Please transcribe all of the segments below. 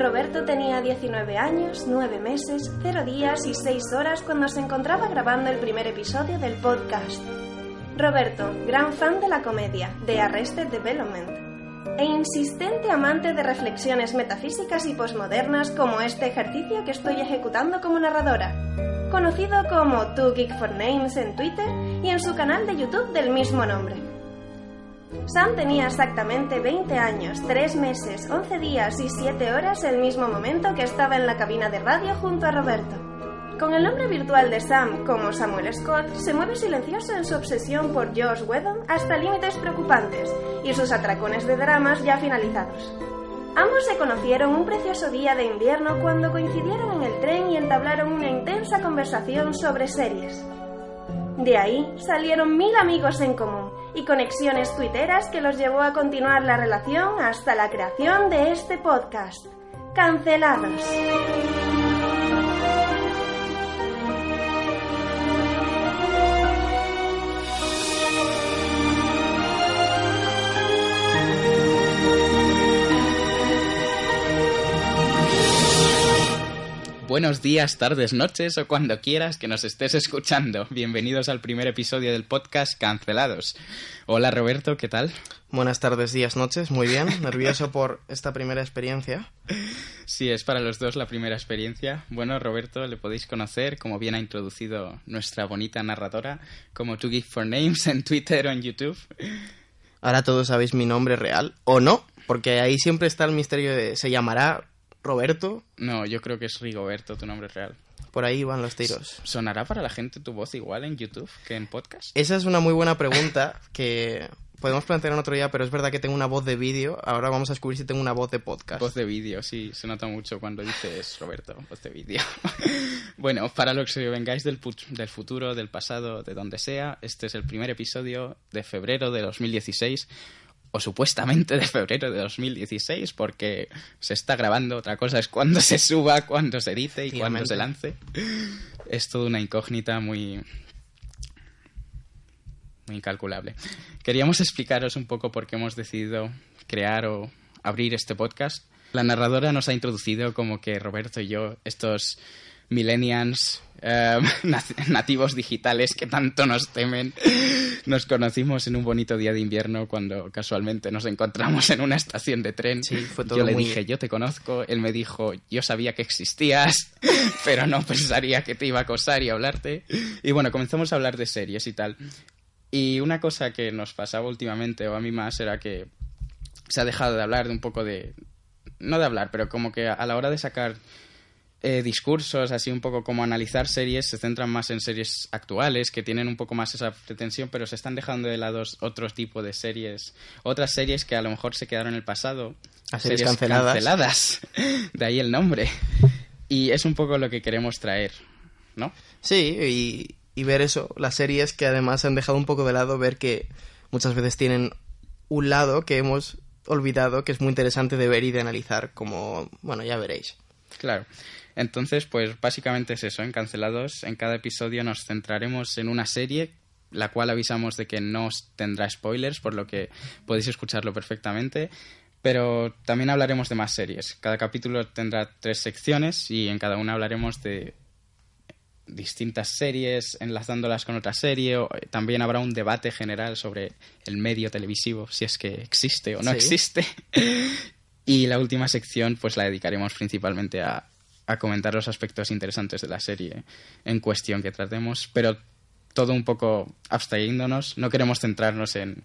Roberto tenía 19 años, 9 meses, 0 días y 6 horas cuando se encontraba grabando el primer episodio del podcast. Roberto, gran fan de la comedia, de Arrested Development, e insistente amante de reflexiones metafísicas y posmodernas como este ejercicio que estoy ejecutando como narradora, conocido como Two Geek for Names en Twitter y en su canal de YouTube del mismo nombre. Sam tenía exactamente 20 años, 3 meses, 11 días y 7 horas el mismo momento que estaba en la cabina de radio junto a Roberto. Con el nombre virtual de Sam como Samuel Scott, se mueve silencioso en su obsesión por Josh Whedon hasta límites preocupantes y sus atracones de dramas ya finalizados. Ambos se conocieron un precioso día de invierno cuando coincidieron en el tren y entablaron una intensa conversación sobre series. De ahí salieron mil amigos en común y conexiones tuiteras que los llevó a continuar la relación hasta la creación de este podcast. Cancelados. Buenos días, tardes, noches o cuando quieras que nos estés escuchando. Bienvenidos al primer episodio del podcast Cancelados. Hola Roberto, ¿qué tal? Buenas tardes, días, noches. Muy bien. Nervioso por esta primera experiencia. Sí, es para los dos la primera experiencia. Bueno, Roberto, le podéis conocer, como bien ha introducido nuestra bonita narradora, como To Give for Names en Twitter o en YouTube. Ahora todos sabéis mi nombre real, o no, porque ahí siempre está el misterio de se llamará Roberto. No, yo creo que es Rigoberto, tu nombre real. Por ahí van los tiros. ¿Sonará para la gente tu voz igual en YouTube que en podcast? Esa es una muy buena pregunta que podemos plantear en otro día, pero es verdad que tengo una voz de vídeo. Ahora vamos a descubrir si tengo una voz de podcast. Voz de vídeo, sí, se nota mucho cuando dices Roberto, voz de vídeo. bueno, para los que vengáis del, del futuro, del pasado, de donde sea, este es el primer episodio de febrero de 2016 o supuestamente de febrero de 2016, porque se está grabando, otra cosa es cuando se suba, cuando se dice y cuando se lance. Es toda una incógnita muy muy incalculable. Queríamos explicaros un poco por qué hemos decidido crear o abrir este podcast. La narradora nos ha introducido como que Roberto y yo, estos millennials eh, nativos digitales que tanto nos temen. Nos conocimos en un bonito día de invierno cuando casualmente nos encontramos en una estación de tren. yo le dije, yo te conozco. Él me dijo, yo sabía que existías, pero no pensaría que te iba a acosar y hablarte. Y bueno, comenzamos a hablar de series y tal. Y una cosa que nos pasaba últimamente, o a mí más, era que se ha dejado de hablar de un poco de... No de hablar, pero como que a la hora de sacar eh, discursos, así un poco como analizar series, se centran más en series actuales, que tienen un poco más esa pretensión, pero se están dejando de lado otro tipo de series, otras series que a lo mejor se quedaron en el pasado. A series, canceladas. canceladas. De ahí el nombre. Y es un poco lo que queremos traer, ¿no? Sí, y, y ver eso, las series que además han dejado un poco de lado, ver que muchas veces tienen un lado que hemos olvidado que es muy interesante de ver y de analizar, como, bueno, ya veréis. Claro. Entonces, pues básicamente es eso, en Cancelados, en cada episodio nos centraremos en una serie, la cual avisamos de que no tendrá spoilers, por lo que podéis escucharlo perfectamente. Pero también hablaremos de más series. Cada capítulo tendrá tres secciones y en cada una hablaremos de distintas series enlazándolas con otra serie. O también habrá un debate general sobre el medio televisivo, si es que existe o no existe. y la última sección pues la dedicaremos principalmente a, a comentar los aspectos interesantes de la serie en cuestión que tratemos, pero todo un poco abstrayéndonos. No queremos centrarnos en,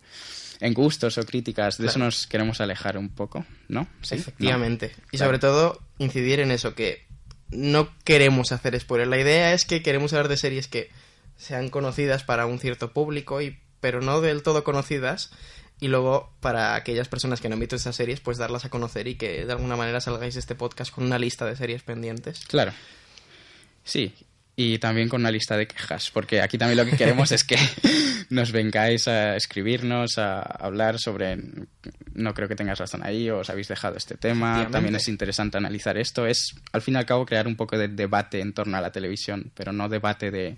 en gustos o críticas, de eso nos queremos alejar un poco, ¿no? ¿Sí? Efectivamente. Y sobre todo incidir en eso, que no queremos hacer spoiler. La idea es que queremos hablar de series que sean conocidas para un cierto público, y, pero no del todo conocidas. Y luego para aquellas personas que no han visto estas series, pues darlas a conocer y que de alguna manera salgáis de este podcast con una lista de series pendientes. Claro. Sí, y también con una lista de quejas, porque aquí también lo que queremos es que nos vengáis a escribirnos, a hablar sobre, no creo que tengas razón ahí, o os habéis dejado este tema, también es interesante analizar esto, es al fin y al cabo crear un poco de debate en torno a la televisión, pero no debate de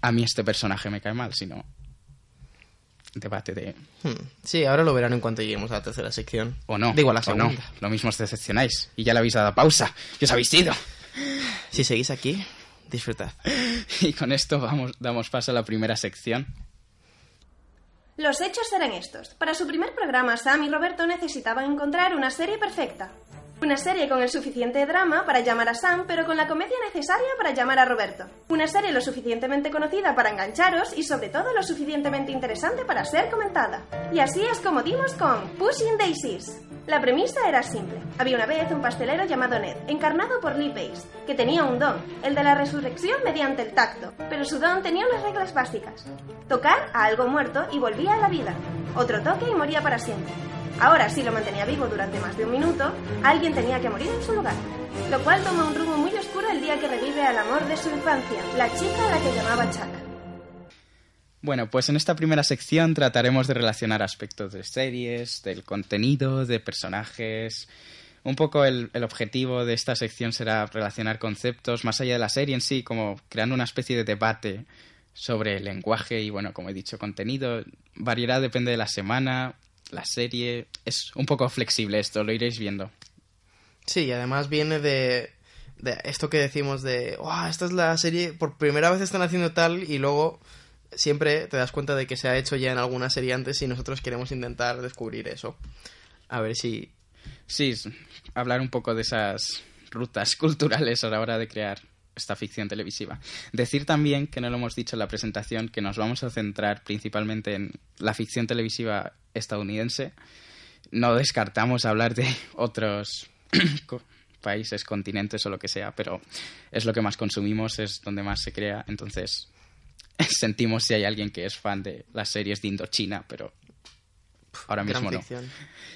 a mí este personaje me cae mal, sino debate de... Hmm. Sí, ahora lo verán en cuanto lleguemos a la tercera sección. O no. Digo, a la o segunda. no. Lo mismo os decepcionáis. Y ya le habéis dado pausa. Y os habéis ido. Si seguís aquí, disfrutad. Y con esto vamos, damos paso a la primera sección. Los hechos eran estos. Para su primer programa, Sam y Roberto necesitaban encontrar una serie perfecta. Una serie con el suficiente drama para llamar a Sam, pero con la comedia necesaria para llamar a Roberto. Una serie lo suficientemente conocida para engancharos y sobre todo lo suficientemente interesante para ser comentada. Y así es como dimos con Pushing Daisies. La premisa era simple. Había una vez un pastelero llamado Ned, encarnado por Lee Pace, que tenía un don, el de la resurrección mediante el tacto, pero su don tenía unas reglas básicas. Tocar a algo muerto y volvía a la vida. Otro toque y moría para siempre. Ahora, si lo mantenía vivo durante más de un minuto, alguien tenía que morir en su lugar. Lo cual toma un rumbo muy oscuro el día que revive al amor de su infancia, la chica a la que llamaba Chaka. Bueno, pues en esta primera sección trataremos de relacionar aspectos de series, del contenido, de personajes. Un poco el, el, objetivo de esta sección será relacionar conceptos más allá de la serie en sí, como creando una especie de debate sobre el lenguaje y, bueno, como he dicho, contenido. Variará, depende de la semana, la serie. Es un poco flexible esto, lo iréis viendo. Sí, y además viene de, de esto que decimos de, oh, esta es la serie, por primera vez están haciendo tal y luego siempre te das cuenta de que se ha hecho ya en alguna serie antes y nosotros queremos intentar descubrir eso. A ver si... Sí, hablar un poco de esas rutas culturales a la hora de crear esta ficción televisiva. Decir también, que no lo hemos dicho en la presentación, que nos vamos a centrar principalmente en la ficción televisiva estadounidense. No descartamos hablar de otros países, continentes o lo que sea, pero es lo que más consumimos, es donde más se crea, entonces sentimos si hay alguien que es fan de las series de Indochina, pero ahora mismo no.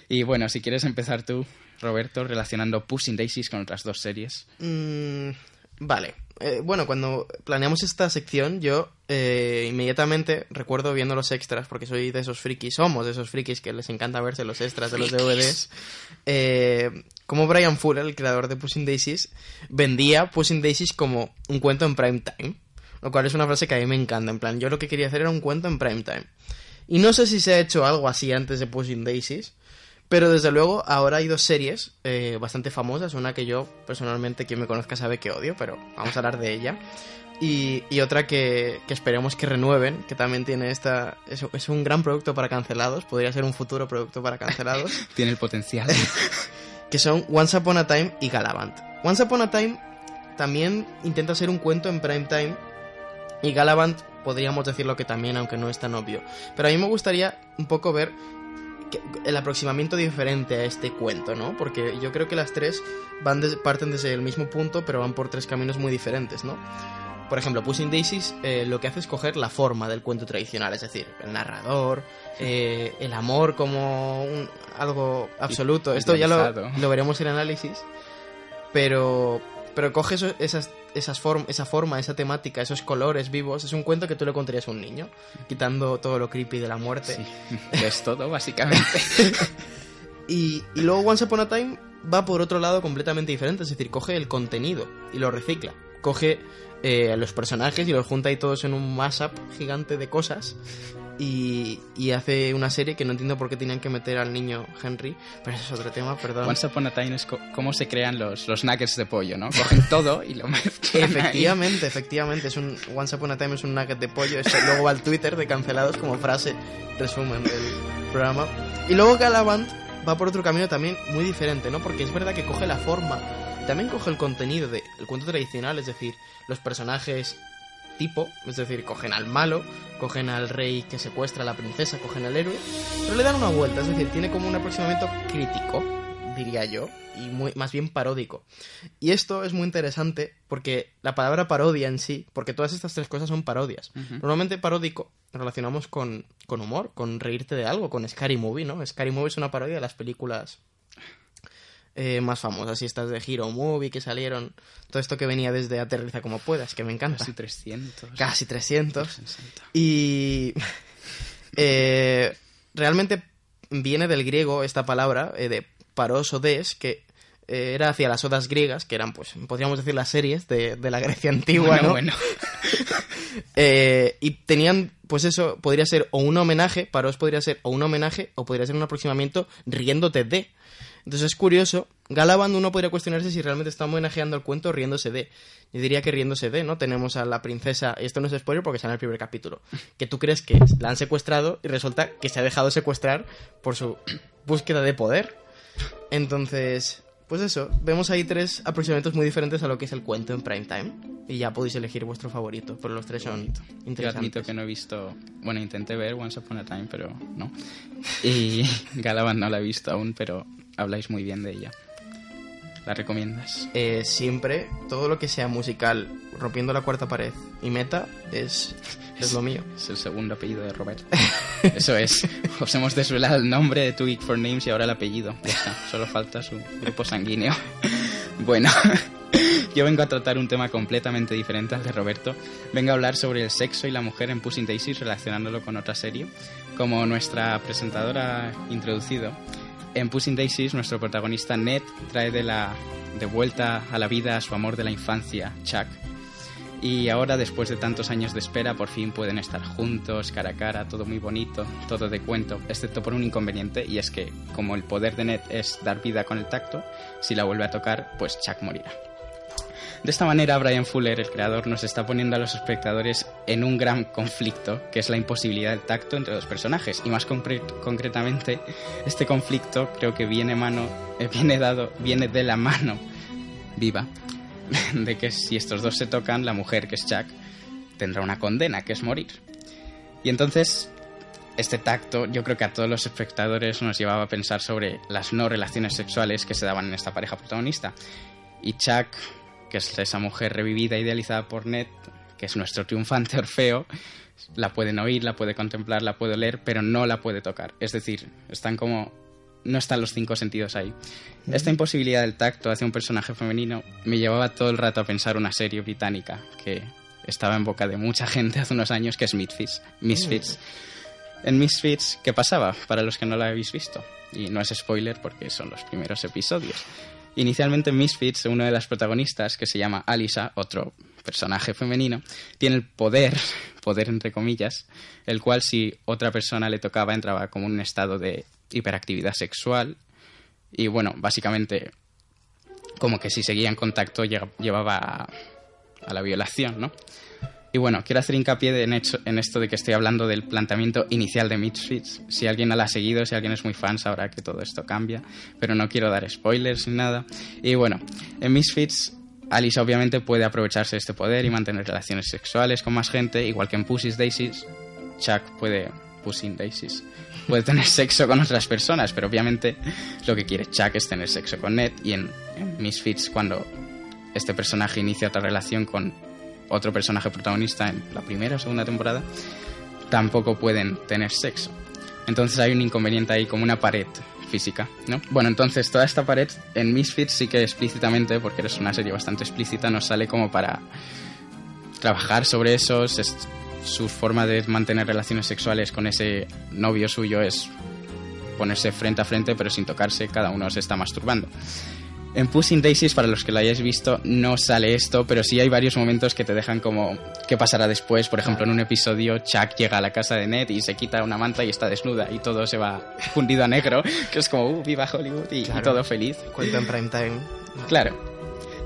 Y bueno, si quieres empezar tú, Roberto, relacionando Pushing Daisies con otras dos series. Mm, vale. Eh, bueno, cuando planeamos esta sección, yo eh, inmediatamente recuerdo viendo los extras, porque soy de esos frikis, somos de esos frikis que les encanta verse los extras de los DVDs. Eh, como Brian Fuller, el creador de Pushing Daisies, vendía Pushing Daisies como un cuento en prime time. Lo cual es una frase que a mí me encanta. En plan, yo lo que quería hacer era un cuento en prime time. Y no sé si se ha hecho algo así antes de Pushing Daisies. Pero desde luego ahora hay dos series eh, bastante famosas. Una que yo personalmente, quien me conozca sabe que odio, pero vamos a hablar de ella. Y, y otra que, que, esperemos que renueven, que también tiene esta... Es, es, un gran producto para cancelados. Podría ser un futuro producto para cancelados. tiene el potencial. que son Once Upon a Time y Galavant. Once Upon a Time también intenta ser un cuento en prime time y Galavant podríamos decirlo que también, aunque no es tan obvio. Pero a mí me gustaría un poco ver el aproximamiento diferente a este cuento, ¿no? Porque yo creo que las tres van de, parten desde el mismo punto, pero van por tres caminos muy diferentes, ¿no? Por ejemplo, Pushing Daisies eh, lo que hace es coger la forma del cuento tradicional, es decir, el narrador, eh, el amor como un, algo absoluto. Esto ya lo, lo, veremos en análisis, pero, pero coge eso, esas, esas form, esa forma, esa temática, esos colores vivos. Es un cuento que tú le contarías a un niño, quitando todo lo creepy de la muerte. Sí, es todo, básicamente. y, y luego Once Upon a Time va por otro lado completamente diferente, es decir, coge el contenido y lo recicla. Coge eh, a los personajes y los junta ahí todos en un mashup gigante de cosas y, y, hace una serie que no entiendo por qué tenían que meter al niño Henry, pero eso es otro tema, perdón. Once Upon a Time es cómo se crean los, los nuggets de pollo, ¿no? Cogen todo y lo mezclan. Efectivamente, ahí. efectivamente. Es un, Once Upon a Time es un nugget de pollo. Eso luego va al Twitter de cancelados como frase resumen del programa. Y luego Galavant va por otro camino también muy diferente, ¿no? Porque es verdad que coge la forma, también coge el contenido del cuento tradicional, es decir, los personajes tipo, es decir, cogen al malo, cogen al rey que secuestra a la princesa, cogen al héroe, pero le dan una vuelta, es decir, tiene como un aproximamiento crítico, diría yo, y muy, más bien paródico. Y esto es muy interesante porque la palabra parodia en sí, porque todas estas tres cosas son parodias. Normalmente paródico relacionamos con, con humor, con reírte de algo, con Scary Movie, ¿no? Scary Movie es una parodia de las películas eh, más famosas, y estas de Hero Movie que salieron, todo esto que venía desde Aterriza como puedas, que me encanta. Casi 300. Casi 300. Y eh, realmente viene del griego esta palabra eh, de paros o des, que era hacia las odas griegas, que eran, pues, podríamos decir las series de, la Grecia antigua, ¿no? Bueno. y tenían, pues eso, podría ser o un homenaje, paros podría ser o un homenaje, o podría ser un aproximamiento riéndote de. Entonces es curioso, Galaband uno podría cuestionarse si realmente está homenajeando el cuento riéndose de. Yo diría que riéndose de, ¿no? Tenemos a la princesa, y esto no es spoiler porque sale en el primer capítulo, que tú crees que la han secuestrado y resulta que se ha dejado secuestrar por su búsqueda de poder. Entonces, pues eso, vemos ahí tres aproximamientos muy diferentes a lo que es el cuento en prime time. Y ya podéis elegir vuestro favorito, pero los tres son interesantes. Yo admito que no he visto... Bueno, intenté ver Once Upon a Time, pero no. Y Galaband no la he visto aún, pero habláis muy bien de ella. ¿La recomiendas? Eh, siempre, todo lo que sea musical, rompiendo la cuarta pared y meta, es, es lo mío. Es el segundo apellido de Robert. Eso es. Os hemos desvelado el nombre de Two Geek for Names y ahora el apellido. Ya está. Solo falta su grupo sanguíneo. Bueno, yo vengo a tratar un tema completamente diferente al de Roberto. Vengo a hablar sobre el sexo y la mujer en Pushing Daisies relacionándolo con otra serie. Como nuestra presentadora ha introducido, en Pushing Daisies, nuestro protagonista Ned trae de, la, de vuelta a la vida a su amor de la infancia, Chuck. Y ahora, después de tantos años de espera, por fin pueden estar juntos, cara a cara, todo muy bonito, todo de cuento, excepto por un inconveniente, y es que, como el poder de Ned es dar vida con el tacto, si la vuelve a tocar, pues Chuck morirá. De esta manera, Brian Fuller, el creador, nos está poniendo a los espectadores en un gran conflicto, que es la imposibilidad del tacto entre dos personajes. Y más concretamente, este conflicto creo que viene, mano, eh, viene, dado, viene de la mano viva de que si estos dos se tocan, la mujer, que es Jack, tendrá una condena, que es morir. Y entonces, este tacto yo creo que a todos los espectadores nos llevaba a pensar sobre las no relaciones sexuales que se daban en esta pareja protagonista. Y Chuck que es esa mujer revivida, idealizada por Ned, que es nuestro triunfante Orfeo, la pueden oír, la puede contemplar, la puede leer, pero no la puede tocar. Es decir, están como... no están los cinco sentidos ahí. Esta imposibilidad del tacto hacia un personaje femenino me llevaba todo el rato a pensar una serie británica que estaba en boca de mucha gente hace unos años, que es Misfits. Misfits. En Misfits, ¿qué pasaba? Para los que no la habéis visto. Y no es spoiler porque son los primeros episodios. Inicialmente en Misfits, una de las protagonistas, que se llama Alisa, otro personaje femenino, tiene el poder, poder entre comillas, el cual si otra persona le tocaba entraba como en un estado de hiperactividad sexual y bueno, básicamente como que si seguía en contacto llevaba a, a la violación, ¿no? Y bueno, quiero hacer hincapié en, en, esto de que estoy hablando del planteamiento inicial de Misfits. Si alguien la ha seguido, si alguien es muy fan, sabrá que todo esto cambia, pero no quiero dar spoilers ni nada. Y bueno, en Misfits, Alice obviamente puede aprovecharse de este poder y mantener relaciones sexuales con más gente, igual que en Pussy's Daisies. Chuck puede. Pushing Daisies. Puede tener sexo con otras personas, pero obviamente lo que quiere Chuck es tener sexo con Ned. Y en, en Misfits, cuando este personaje inicia otra relación con otro personaje protagonista en la primera o segunda temporada, tampoco pueden tener sexo. Entonces hay un inconveniente ahí como una pared física, ¿no? Bueno, entonces toda esta pared en Misfits sí que explícitamente, porque es una serie bastante explícita, nos sale como para trabajar sobre eso. su forma de mantener relaciones sexuales con ese novio suyo es ponerse frente a frente pero sin tocarse, cada uno se está masturbando. En Pushing Daisies, para los que lo hayáis visto, no sale esto, pero sí hay varios momentos que te dejan como qué pasará después. Por ejemplo, en un episodio, Chuck llega a la casa de Ned y se quita una manta y está desnuda y todo se va fundido a negro, que es como, uh, viva Hollywood y, todo feliz. Cuenta en prime time. Claro.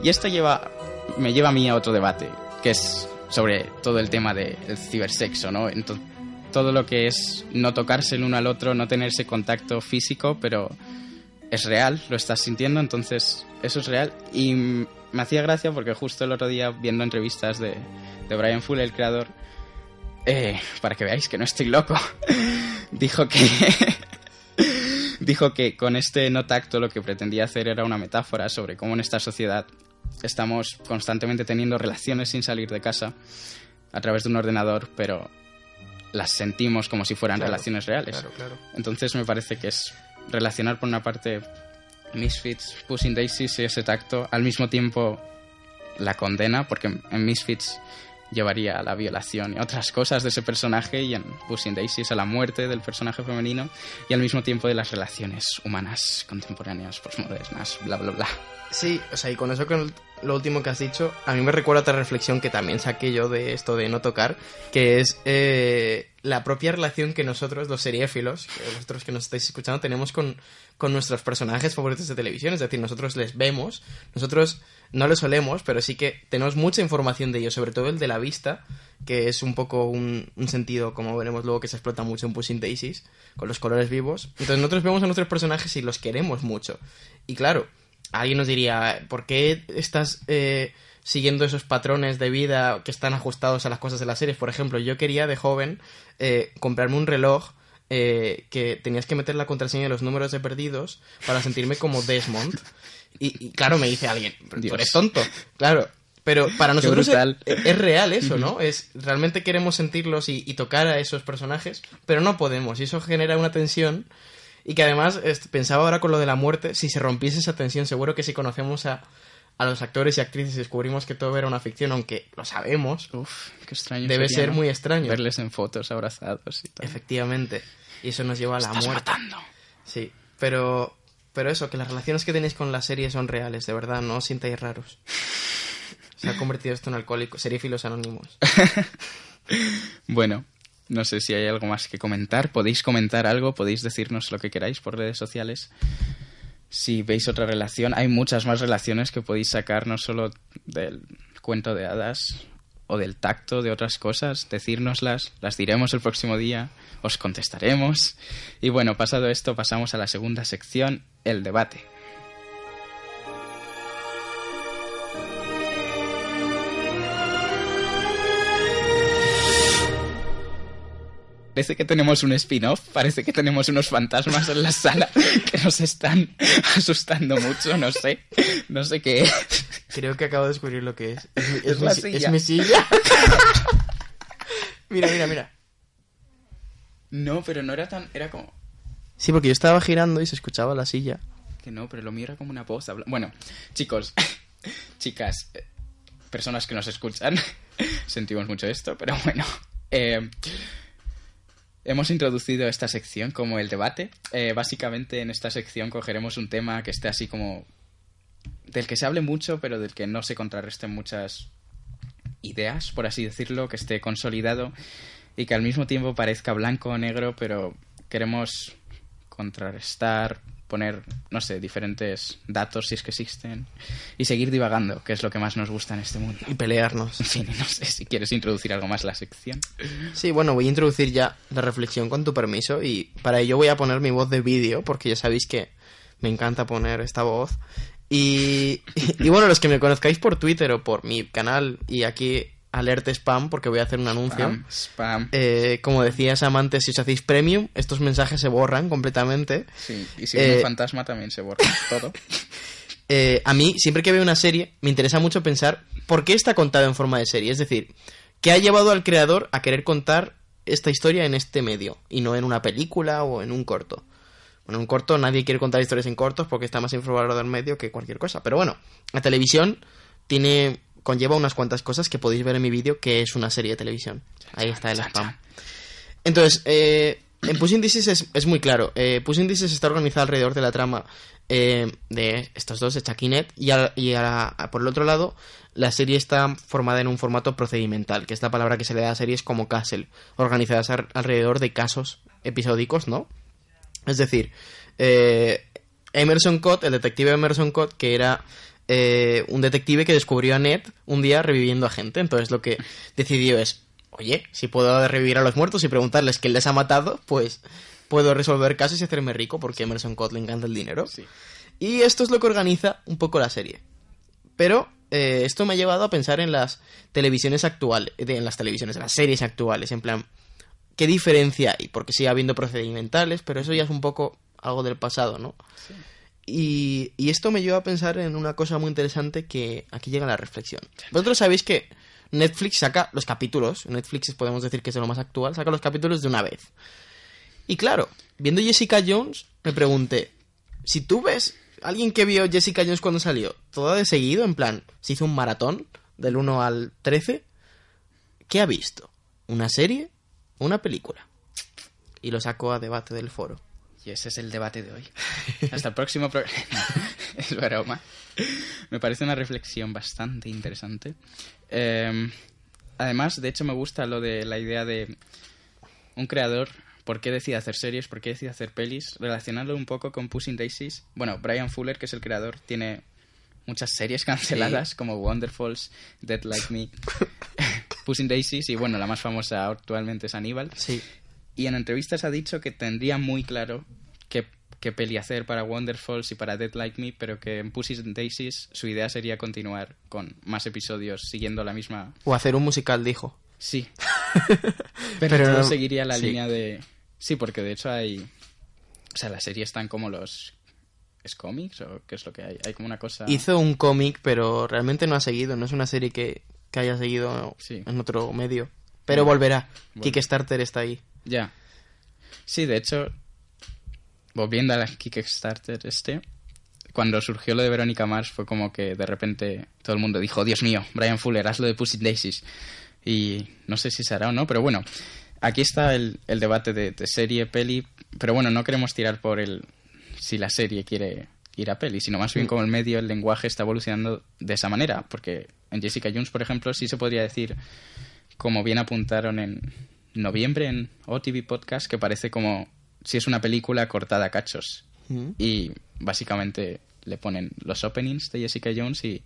Y esto lleva, me lleva a mí a otro debate, que es sobre todo el tema del cibersexo, ¿no? Entonces, todo lo que es no tocarse el uno al otro, no tenerse contacto físico, pero es real, lo estás sintiendo, entonces eso es real. Y me hacía gracia porque justo el otro día, viendo entrevistas de, de Brian Fuller, el creador, eh, para que veáis que no estoy loco, dijo que... dijo que con este no tacto lo que pretendía hacer era una metáfora sobre cómo en esta sociedad estamos constantemente teniendo relaciones sin salir de casa a través de un ordenador, pero las sentimos como si fueran Claro, relaciones reales. Claro, claro. Entonces me parece que es relacionar por una parte Misfits, Pushing Daisies y ese tacto, al mismo tiempo la condena, porque en- Misfits llevaría a la violación y otras cosas de ese personaje y en Pushing Daisies a la muerte del personaje femenino y al mismo tiempo de las relaciones humanas contemporáneas, postmodernas, bla, bla, bla. Sí, o sea, y con eso con lo último que has dicho, a mí me recuerda otra reflexión que también saqué yo de esto de no tocar, que es eh, la propia relación que nosotros, los seriéfilos, que vosotros que nos estáis escuchando, tenemos con, con nuestros personajes favoritos de televisión. Es decir, nosotros les vemos, nosotros no les olemos, pero sí que tenemos mucha información de ellos, sobre todo el de la vista, que es un poco un, un sentido, como veremos luego, que se explota mucho en Pushing Daisies, con los colores vivos. Entonces nosotros vemos a nuestros personajes y los queremos mucho. Y claro, alguien nos diría, ¿por qué estás eh, siguiendo esos patrones de vida que están ajustados a las cosas de las series? Por ejemplo, yo quería de joven eh, comprarme un reloj eh, que tenías que meter la contraseña de los números de perdidos para sentirme como Desmond. Y, y claro, me dice alguien, pero tú eres tonto. Claro. Pero para nosotros es, brutal. es real eso, ¿no? Es realmente queremos sentirlos y, y tocar a esos personajes, pero no podemos. Y eso genera una tensión y que además pensaba ahora con lo de la muerte, si se rompiese esa tensión, seguro que si conocemos a, a los actores y actrices y descubrimos que todo era una ficción, aunque lo sabemos, Uf, qué extraño. debe sería, ser ¿no? muy extraño. Verles en fotos abrazados y tal. Efectivamente. Y eso nos lleva a la Estás muerte. matando. Sí, pero, pero eso, que las relaciones que tenéis con la serie son reales, de verdad, no os sintáis raros. Se ha convertido esto en alcohólico, serífilos anónimos. Bueno, no sé si hay algo más que comentar. Podéis comentar algo, podéis decirnos lo que queráis por redes sociales. Si veis otra relación, hay muchas más relaciones que podéis sacar, no solo del cuento de hadas o del tacto de otras cosas, decírnoslas, las diremos el próximo día, os contestaremos. Y bueno, pasado esto, pasamos a la segunda sección, el debate. Parece que tenemos un spin-off, parece que tenemos unos fantasmas en la sala que nos están asustando mucho, no sé, no sé qué es. Creo que acabo de descubrir lo que es. Es Es es mi la si- silla. es mi silla. mira, mira, mira. No, pero no era tan, era como... Sí, porque yo estaba girando y se escuchaba la silla. Que no, pero lo mío era como una voz. Bueno, chicos, chicas, eh, personas que nos escuchan, sentimos mucho esto, pero bueno. eh, hemos introducido esta sección como el debate. Eh, básicamente en esta sección cogeremos un tema que esté así como... del que se hable mucho, pero del que no se contrarresten muchas ideas, por así decirlo, que esté consolidado y que al mismo tiempo parezca blanco o negro, pero queremos contrarrestar, poner, no sé, diferentes datos si es que existen y seguir divagando, que es lo que más nos gusta en este mundo. Y pelearnos. En fin, no sé si quieres introducir algo más la sección. Sí, bueno, voy a introducir ya la reflexión con tu permiso y para ello voy a poner mi voz de vídeo porque ya sabéis que me encanta poner esta voz. Y, y bueno, los que me conozcáis por Twitter o por mi canal y aquí alerta spam porque voy a hacer un anuncio. Spam, spam. Eh, como decía Sam antes, si os hacéis premium, estos mensajes se borran completamente. Sí, y si es eh, un fantasma también se borra todo. Eh, a mí, siempre que veo una serie, me interesa mucho pensar por qué está contada en forma de serie. Es decir, ¿qué ha llevado al creador a querer contar esta historia en este medio y no en una película o en un corto? Bueno, en un corto nadie quiere contar historias en cortos porque está más infravalorado el medio que cualquier cosa. Pero bueno, la televisión tiene conlleva unas cuantas cosas que podéis ver en mi vídeo que es una serie de televisión. Ahí está el spam. Entonces, eh, en Pushing Daisies es, es muy claro. Eh, Pushing Daisies está organizada alrededor de la trama eh, de estos dos, de Chuck y Ned, y, a- y a- a- por el otro lado, la serie está formada en un formato procedimental, que es la palabra que se le da a series como Castle, organizadas alrededor de casos episódicos, ¿no? Es decir, eh, Emerson Cott, el detective Emerson Cott, que era eh, un detective que descubrió a Ned un día reviviendo a gente. Entonces lo que decidió es, oye, si puedo revivir a los muertos y preguntarles quién les ha matado, pues puedo resolver casos y hacerme rico porque Emerson Cott le encanta el dinero. Sí. Y esto es lo que organiza un poco la serie. Pero eh, esto me ha llevado a pensar en las televisiones actuales, de- en las televisiones, en las series actuales, en plan, ¿qué diferencia hay? Porque sigue habiendo procedimentales, pero eso ya es un poco algo del pasado, ¿no? Y, y esto me lleva a pensar en una cosa muy interesante que aquí llega la reflexión. Vosotros sabéis que Netflix saca los capítulos, Netflix podemos decir que es de lo más actual, saca los capítulos de una vez. Y claro, viendo Jessica Jones, me pregunté, si tú ves alguien que vio Jessica Jones cuando salió, todo de seguido, en plan, se hizo un maratón del 1 al 13, ¿qué ha visto? ¿Una serie una película? Y lo saco a debate del foro. Y ese es el debate de hoy. Hasta el próximo programa. es broma. Me parece una reflexión bastante interesante. Eh, además, de hecho, me gusta lo de la idea de un creador, por qué decide hacer series, por qué decide hacer pelis, relacionarlo un poco con Pushing Daisies. Bueno, Brian Fuller, que es el creador, tiene muchas series canceladas como Wonderfalls, Dead Like Me, Pushing Daisies y bueno, la más famosa actualmente es Aníbal. Sí. Y en entrevistas ha dicho que tendría muy claro qué, qué peli hacer para Wonderfalls y para Dead Like Me, pero que en Pussy Daisies su idea sería continuar con más episodios siguiendo la misma... O hacer un musical, dijo. Sí. pero no- seguiría la sí. línea de... Sí, porque de hecho hay... O sea, la serie están como los... ¿Es cómics o qué es lo que hay? Hay como una cosa... Hizo un cómic, pero realmente no ha seguido, no es una serie que, que haya seguido Sí. en otro medio. Pero Bueno, volverá. Kickstarter está ahí. Ya. Sí, de hecho, volviendo a la Kickstarter este, cuando surgió lo de Verónica Mars fue como que de repente todo el mundo dijo, Dios mío, Brian Fuller, haz lo de Pussy Daisies. Y no sé si se hará o no, pero bueno, aquí está el, el debate de, de serie, peli, pero bueno, no queremos tirar por el si la serie quiere ir a peli, sino más bien como el medio, el lenguaje está evolucionando de esa manera, porque en Jessica Jones, por ejemplo, sí se podría decir como bien apuntaron en noviembre en OTV Podcast, que parece como si es una película cortada a cachos. Mm. Y básicamente le ponen los openings de Jessica Jones y,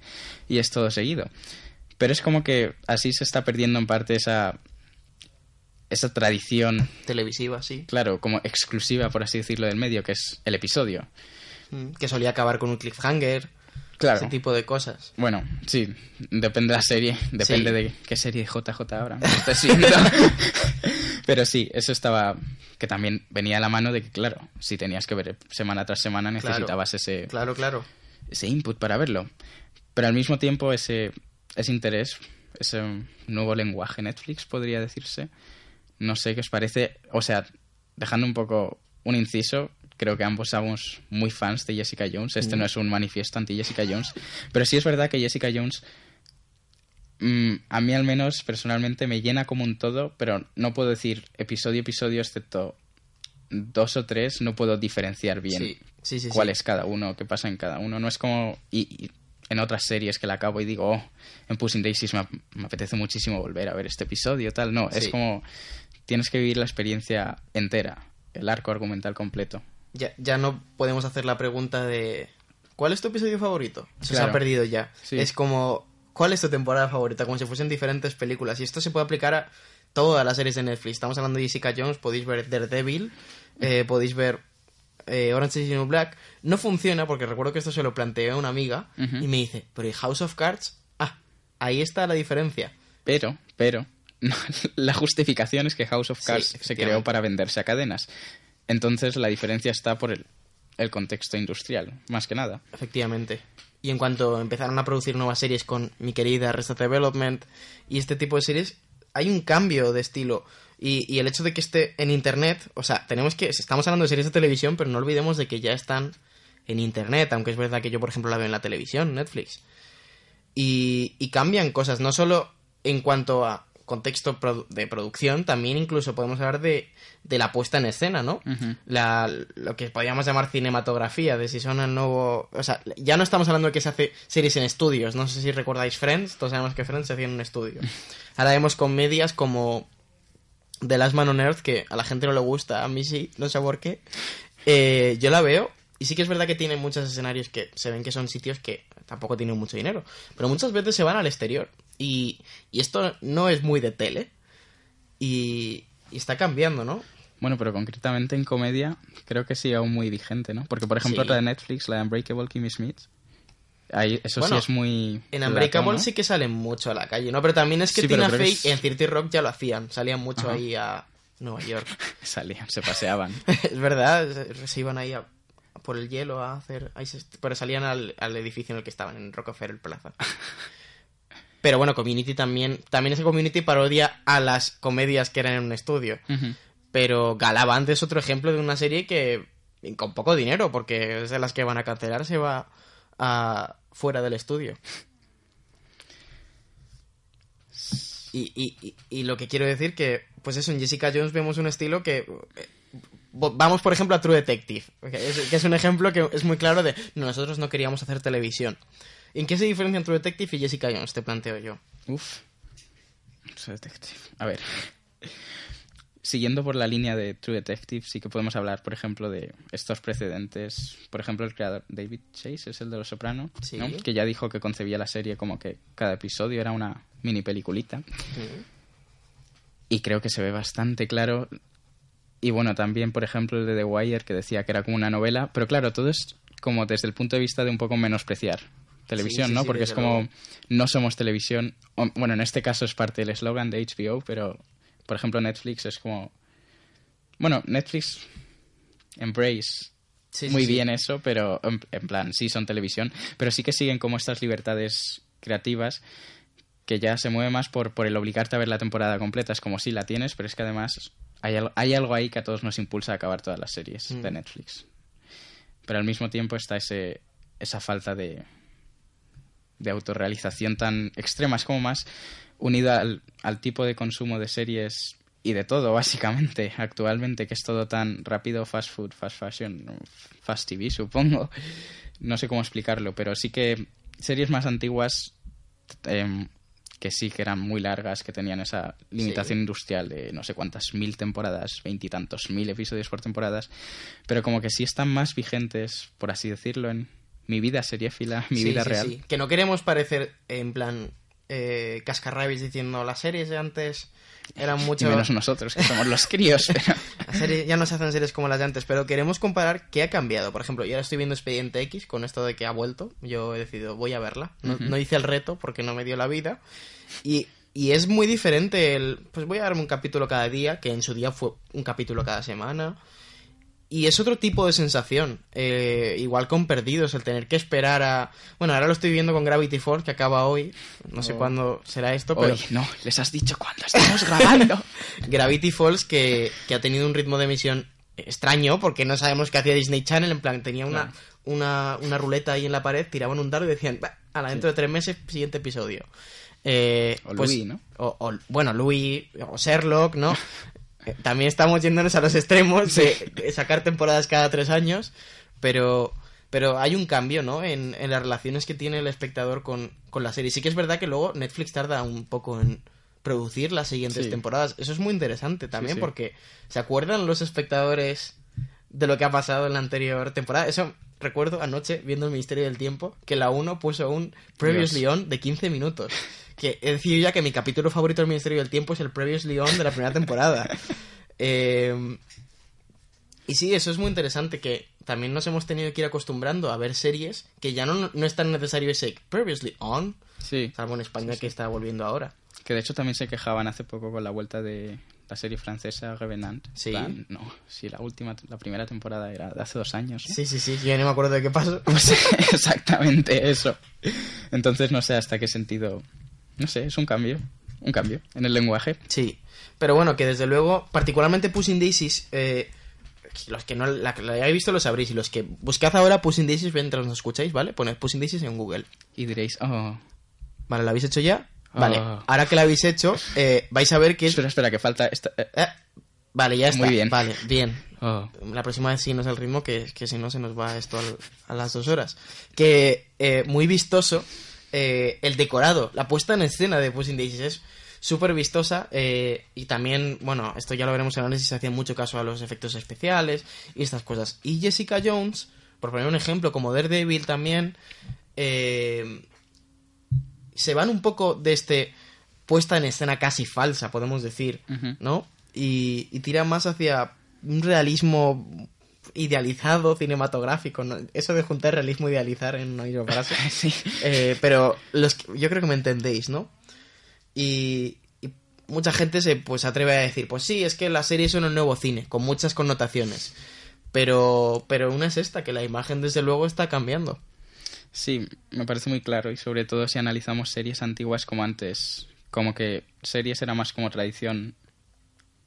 y es todo seguido. Pero es como que así se está perdiendo en parte esa, esa tradición, Televisiva, sí. claro, como exclusiva, por así decirlo, del medio, que es el episodio. Mm. Que solía acabar con un cliffhanger. Claro. Ese tipo de cosas. Bueno, sí, depende de la serie, depende Sí. de qué serie JJ ahora. Pero sí, eso estaba, que también venía a la mano de que, claro, si tenías que ver semana tras semana necesitabas ese, Claro, claro. ese input para verlo. Pero al mismo tiempo ese, ese interés, ese nuevo lenguaje Netflix, podría decirse, no sé qué os parece, o sea, dejando un poco un inciso, creo que ambos somos muy fans de Jessica Jones, este no es un manifiesto anti Jessica Jones, pero sí es verdad que Jessica Jones mm, a mí al menos personalmente me llena como un todo, pero no puedo decir episodio a episodio excepto dos o tres, no puedo diferenciar bien Sí, sí, sí. cuál es cada uno, qué pasa en cada uno. No es como y, y en otras series que la acabo y digo, oh, en Pushing Daisies me, ap- me apetece muchísimo volver a ver este episodio, tal. No, es como tienes que vivir la experiencia entera, el arco argumental completo. Ya, ya no podemos hacer la pregunta de ¿cuál es tu episodio favorito? Eso se ha perdido ya. Sí. Es como ¿cuál es tu temporada favorita? Como si fuesen diferentes películas. Y esto se puede aplicar a todas las series de Netflix. Estamos hablando de Jessica Jones, podéis ver Daredevil, eh, podéis ver eh, Orange is the New Black. No funciona porque recuerdo que esto se lo planteé a una amiga y me dice, pero ¿y House of Cards? Ah, ahí está la diferencia. Pero, pero, la justificación es que House of Sí, Cards se creó para venderse a cadenas. Entonces la diferencia está por el, el contexto industrial, más que nada. Efectivamente. Y en cuanto empezaron a producir nuevas series con mi querida Arrested Development y este tipo de series, hay un cambio de estilo. Y, y el hecho de que esté en internet, o sea, tenemos que. Estamos hablando de series de televisión, pero no olvidemos de que ya están en internet, aunque es verdad que yo, por ejemplo, la veo en la televisión, Netflix. Y, y cambian cosas, no solo en cuanto a contexto produ- de producción, también incluso podemos hablar de, de la puesta en escena, ¿no? La, lo que podríamos llamar cinematografía, de si son el nuevo... O sea, ya no estamos hablando de que se hace series en estudios, no sé si recordáis Friends, todos sabemos que Friends se hacía en un estudio. Ahora vemos comedias como The Last Man on Earth, que a la gente no le gusta, a mí sí, no sé por qué. Eh, yo la veo, y sí que es verdad que tiene muchos escenarios que se ven que son sitios que tampoco tienen mucho dinero, pero muchas veces se van al exterior. Y, y esto no es muy de tele, y, y está cambiando, ¿no? Bueno, pero concretamente en comedia creo que sí aún muy vigente, ¿no? Porque, por ejemplo, Sí. la de Netflix, la de Unbreakable Kimmy Schmidt, ahí, eso Bueno, sí es muy... En Unbreakable ¿no? sí que salen mucho a la calle, ¿no? Pero también es que Sí, Tina Fey es- en Cirti Rock ya lo hacían, salían mucho Ajá. ahí a, Nueva York. Salían, se paseaban. es verdad, se, se iban ahí a- por el hielo a hacer... ahí se- pero salían al, al edificio en el que estaban, en Rockefeller Plaza. Pero bueno, Community también... También ese Community parodia a las comedias que eran en un estudio. Pero Galavant es otro ejemplo de una serie que con poco dinero, porque es de las que van a cancelar, se va a, fuera del estudio. Y, y- y- y lo que quiero decir que, pues eso, en Jessica Jones vemos un estilo que... eh, Vamos, por ejemplo, a True Detective, que es, que es un ejemplo que es muy claro de "No, nosotros no queríamos hacer televisión. ¿En qué se diferencia True Detective y Jessica Jones? Te planteo yo. Uf. True Detective. A ver. Siguiendo por la línea de True Detective, sí que podemos hablar, por ejemplo, de estos precedentes. Por ejemplo, el creador David Chase es el de Los Soprano, Sí. ¿no? que ya dijo que concebía la serie como que cada episodio era una mini peliculita. Y creo que se ve bastante claro. Y bueno, también, por ejemplo, el de The Wire, que decía que era como una novela. Pero claro, todo es como desde el punto de vista de un poco menospreciar televisión, Sí, sí, ¿no? sí, Porque es como, luego. no somos televisión. Bueno, en este caso es parte del eslogan de HBO, pero, por ejemplo, Netflix es como... Bueno, Netflix embrace Sí, sí, muy sí. bien eso, pero en, en plan, sí son televisión, pero sí que siguen como estas libertades creativas que ya se mueve más por, por el obligarte a ver la temporada completa. Es como si la tienes, pero es que además hay, hay algo ahí que a todos nos impulsa a acabar todas las series Mm. de Netflix. Pero al mismo tiempo está ese, esa falta de, de autorrealización tan extrema. Es como más unida al, al tipo de consumo de series y de todo, básicamente, actualmente, que es todo tan rápido, fast food, fast fashion, fast TV, supongo. No sé cómo explicarlo, pero sí que series más antiguas em, que sí que eran muy largas, que tenían esa limitación industrial de no sé cuántas mil temporadas, veintitantos mil episodios por temporadas, pero como que sí están más vigentes, por así decirlo, en mi vida seriéfila, mi Sí, vida sí, real. sí. Que no queremos parecer en plan eh, cascarrabias diciendo las series de antes eran Y mucho... menos nosotros, que somos los críos. pero- Las series- ya no se hacen series como las de antes, pero queremos comparar qué ha cambiado. Por ejemplo, yo ahora estoy viendo Expediente X con esto de que ha vuelto. Yo he decidido, voy a verla. No, no hice el reto porque no me dio la vida. Y, y es muy diferente el... Pues voy a darme un capítulo cada día, que en su día fue un capítulo cada semana. Y es otro tipo de sensación. Eh, igual con Perdidos, el tener que esperar a... Bueno, ahora lo estoy viendo con Gravity Falls, que acaba hoy. No sé Oh. cuándo será esto, pero... Hoy, no, les has dicho cuándo estamos grabando. Gravity Falls que, que ha tenido un ritmo de emisión extraño porque no sabemos qué hacía Disney Channel en plan tenía una, una, una ruleta ahí en la pared tiraban un dardo y decían "Va, a la dentro de tres meses siguiente episodio Eh, O pues- Louis, ¿no? o, o, bueno Louis o Sherlock no también estamos yéndonos a los extremos de, de sacar temporadas cada tres años pero pero hay un cambio, ¿no? En, en las relaciones que tiene el espectador con, con la serie. Sí que es verdad que luego Netflix tarda un poco en producir las siguientes Sí. temporadas. Eso es muy interesante también sí. porque ¿se acuerdan los espectadores de lo que ha pasado en la anterior temporada? Eso recuerdo anoche viendo el Ministerio del Tiempo que la 1 puso un Previously On de 15 minutos. Que he decidido ya que mi capítulo favorito del Ministerio del Tiempo es el Previously On de la primera temporada. Eh, y sí, eso es muy interesante que también nos hemos tenido que ir acostumbrando a ver series que ya no, no es tan necesario ese previously on, Sí, salvo en España que está volviendo ahora. que de hecho también se quejaban hace poco con la vuelta de la serie francesa Revenant. Sí. Plan, no, sí, la última, la primera temporada era de hace dos años. Sí, sí, sí, yo no me acuerdo de qué pasó. Pues exactamente eso. Entonces no sé hasta qué sentido. No sé, es un cambio. Un cambio en el lenguaje. Sí, pero bueno, que desde luego, particularmente Pushing Daisies, eh, los que no la, la hayáis visto lo sabréis, y los que buscad ahora Pushing Daisies mientras nos escucháis, ¿vale? Poned Pushing Daisies en Google. Y diréis, oh. Vale, ¿lo habéis hecho ya? Vale, ahora que lo habéis hecho, eh, vais a ver que es... Espera, espera, que falta. Esta, eh, Eh, vale, ya está. Muy bien. Vale, bien. oh. La próxima vez sí no es el ritmo, que, que si no se nos va esto al- a las dos horas. Que eh, muy vistoso eh, el decorado, la puesta en escena de Pushing Daisies es súper vistosa eh, y también, bueno, esto ya lo veremos en análisis, se hacía mucho caso a los efectos especiales y estas cosas. Y Jessica Jones, por poner un ejemplo, como Daredevil también, eh, se van un poco de este puesta en escena casi falsa, podemos decir. ¿no? Y, y tira más hacia un realismo idealizado cinematográfico, ¿no? Eso de juntar realismo e idealizar en una misma frase. Sí. Eh, pero los yo creo que me entendéis, ¿no? Y, y mucha gente se pues atreve a decir, pues sí, es que las series son un nuevo cine, con muchas connotaciones. Pero, pero una es esta, que la imagen desde luego está cambiando. Sí, me parece muy claro y sobre todo si analizamos series antiguas como antes, como que series era más como tradición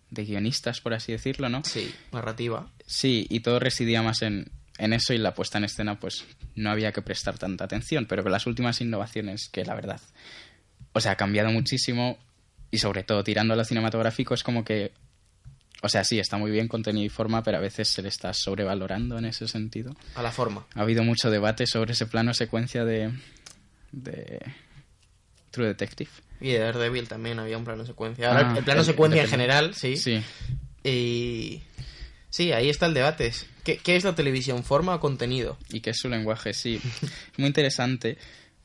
de guionistas, por así decirlo, ¿no? Sí, narrativa. Sí, y todo residía más en, en eso y la puesta en escena pues no había que prestar tanta atención, pero con las últimas innovaciones que la verdad, o sea, ha cambiado muchísimo y sobre todo tirando a lo cinematográfico es como que o sea, sí, está muy bien contenido y forma, pero a veces se le está sobrevalorando en ese sentido. A la forma. Ha habido mucho debate sobre ese plano secuencia de, de True Detective. Y de Daredevil también había un plano secuencia. Ahora, ah, el plano secuencia en general, sí. Sí. Y... Sí, ahí está el debate. ¿Qué, ¿Qué, es la televisión? ¿Forma o contenido? Y qué es su lenguaje, sí. Muy interesante.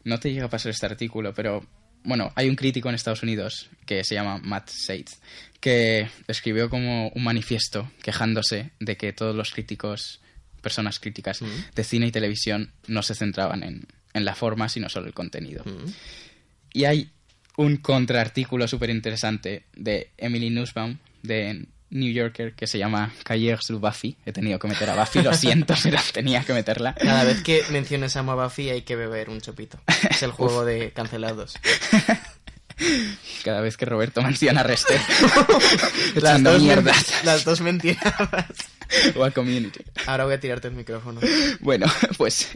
No te llega a pasar este artículo, pero bueno, hay un crítico en Estados Unidos que se llama Matt Seitz, que escribió como un manifiesto quejándose de que todos los críticos, personas críticas de cine y televisión, no se centraban en, la forma, sino solo el contenido. Y hay un contraartículo súper interesante de Emily Nussbaum, de New Yorker que se llama Cahiers du Buffy. He tenido que meter a Buffy, lo siento, pero tenía que meterla. Cada vez que menciones a Buffy hay que beber un chopito. Es el juego de cancelados. Cada vez que Roberto menciona a Rester. las, dos mierdas. las dos mentiras. O a Community. Ahora voy a tirarte el micrófono. Bueno, pues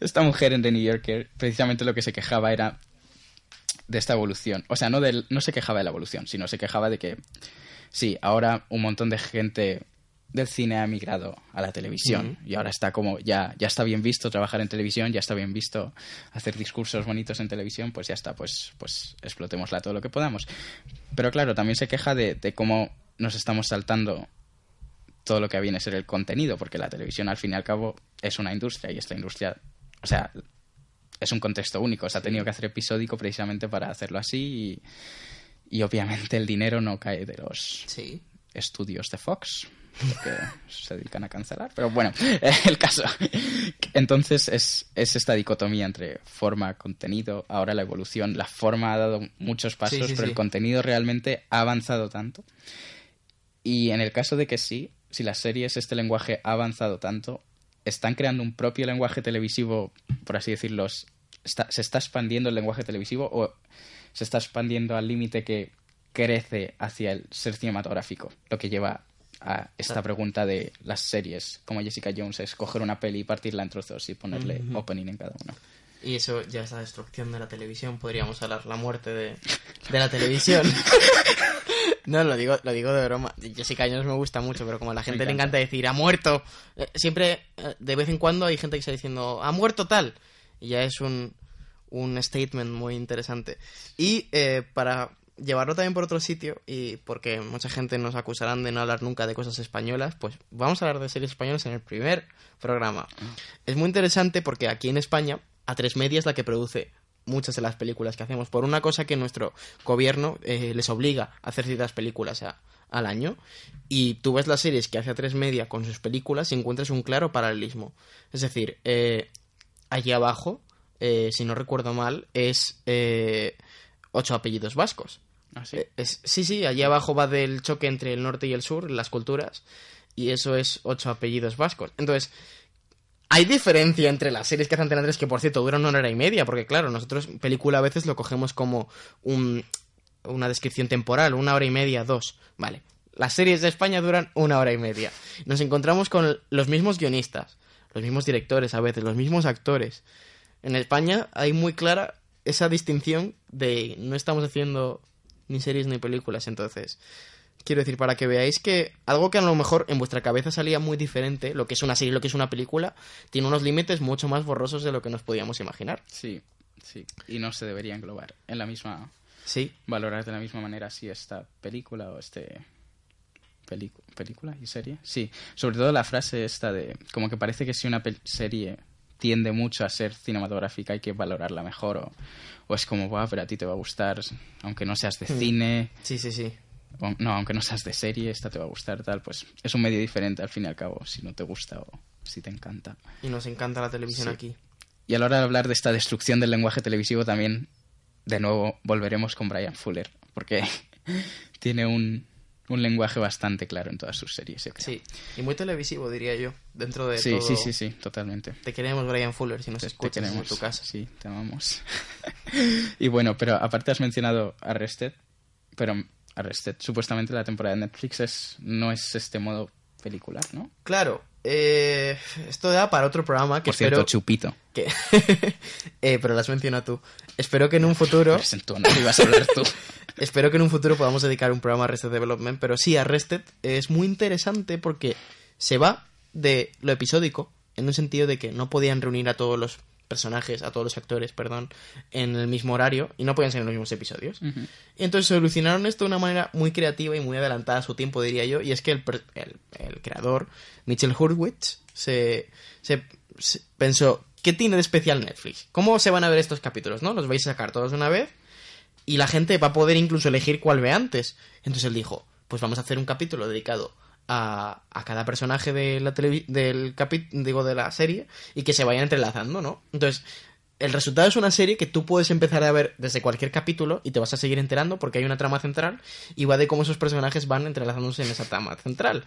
esta mujer en The New Yorker precisamente lo que se quejaba era de esta evolución. O sea, no, del, no se quejaba de la evolución, sino se quejaba de que sí, ahora un montón de gente del cine ha migrado a la televisión. Y ahora está como ya ya está bien visto trabajar en televisión ya está bien visto hacer discursos bonitos en televisión pues ya está pues pues explotémosla todo lo que podamos. Pero claro también se queja de, de cómo nos estamos saltando todo lo que viene a ser el contenido porque la televisión al fin y al cabo es una industria y esta industria o sea es un contexto único. Se ha tenido que hacer episódico precisamente para hacerlo así y y obviamente el dinero no cae de los estudios de Fox, porque se dedican a cancelar. Pero bueno, el caso. Entonces es, es esta dicotomía entre forma, contenido, ahora la evolución. La forma ha dado muchos pasos, pero el contenido realmente ha avanzado tanto. Y en el caso de que sí, si las series, este lenguaje ha avanzado tanto, están creando un propio lenguaje televisivo, por así decirlo, se está expandiendo el lenguaje televisivo o se está expandiendo al límite que crece hacia el ser cinematográfico, lo que lleva a esta pregunta de las series, como Jessica Jones, es coger una peli y partirla en trozos y ponerle opening en cada uno. Y eso ya es la destrucción de la televisión, podríamos hablar, la muerte de, la televisión. no, lo digo, lo digo de broma. Jessica Jones me gusta mucho, pero como a la gente le encanta decir, ha muerto, eh, siempre, eh, de vez en cuando hay gente que está diciendo, ha muerto tal. Y ya es un, un statement muy interesante. Y eh, para llevarlo también por otro sitio, y porque mucha gente nos acusarán de no hablar nunca de cosas españolas, pues vamos a hablar de series españolas en el primer programa. Ah. Es muy interesante porque aquí en España, a tres media es la que produce muchas de las películas que hacemos, por una cosa que nuestro gobierno eh, les obliga a hacer ciertas películas al año, y tú ves las series que hace a tres media con sus películas y encuentras un claro paralelismo. Es decir, eh, allí abajo eh, si no recuerdo mal, es eh, ocho apellidos vascos. ¿Ah, sí? Eh, sí, sí, allí abajo va del choque entre el norte y el sur, las culturas, y eso es ocho apellidos vascos. Entonces, hay diferencia entre las series que hacen Antena 3, que por cierto duran una hora y media, porque claro, nosotros película a veces lo cogemos como un, una descripción temporal, una hora y media, dos, vale. Las series de España duran una hora y media. Nos encontramos con los mismos guionistas, los mismos directores a veces, los mismos actores. En España hay muy clara esa distinción de no estamos haciendo ni series ni películas, entonces quiero decir para que veáis que algo que a lo mejor en vuestra cabeza salía muy diferente, lo que es una serie, lo que es una película, tiene unos límites mucho más borrosos de lo que nos podíamos imaginar. Sí, sí, y no se debería englobar en la misma Sí. Valorar de la misma manera si esta película o este película y serie. Sí, sobre todo la frase esta de como que parece que si una serie tiende mucho a ser cinematográfica, hay que valorarla mejor. O, o es como, va, pero a ti te va a gustar, aunque no seas de hmm. cine. Sí, sí, sí. no, aunque no seas de serie, esta te va a gustar, tal. Pues es un medio diferente al fin y al cabo, si no te gusta o si te encanta. Y nos encanta la televisión aquí. Y a la hora de hablar de esta destrucción del lenguaje televisivo también, de nuevo, volveremos con Brian Fuller. Porque tiene un, un lenguaje bastante claro en todas sus series. Sí, y muy televisivo, diría yo, dentro de sí, todo. sí, sí, sí, totalmente. Te queremos, Brian Fuller, si nos Te- te escuchas en tu casa. Sí, te amamos. y bueno, pero aparte has mencionado Arrested, pero Arrested, supuestamente la temporada de Netflix es, no es este modo pelicular, ¿no? Claro, eh, esto da para otro programa que Por cierto, espero Chupito. que... eh, pero lo has mencionado tú. Espero que en un futuro... Ibas a hablar tú. Espero que en un futuro podamos dedicar un programa a Arrested Development, pero sí, Arrested es muy interesante porque se va de lo episódico, en un sentido de que no podían reunir a todos los personajes, a todos los actores, perdón, en el mismo horario y no podían ser en los mismos episodios. Y entonces solucionaron esto de una manera muy creativa y muy adelantada a su tiempo, diría yo, y es que el, el- el creador, Mitchell Hurwitz, se, se- se pensó, ¿qué tiene de especial Netflix? ¿Cómo se van a ver estos capítulos? ¿No? ¿Los vais a sacar todos de una vez? y la gente va a poder incluso elegir cuál ve antes. Entonces él dijo, pues vamos a hacer un capítulo dedicado a, cada personaje de la del capi- digo de la serie y que se vayan entrelazando, ¿no? Entonces, el resultado es una serie que tú puedes empezar a ver desde cualquier capítulo y te vas a seguir enterando porque hay una trama central y va de cómo esos personajes van entrelazándose en esa trama central.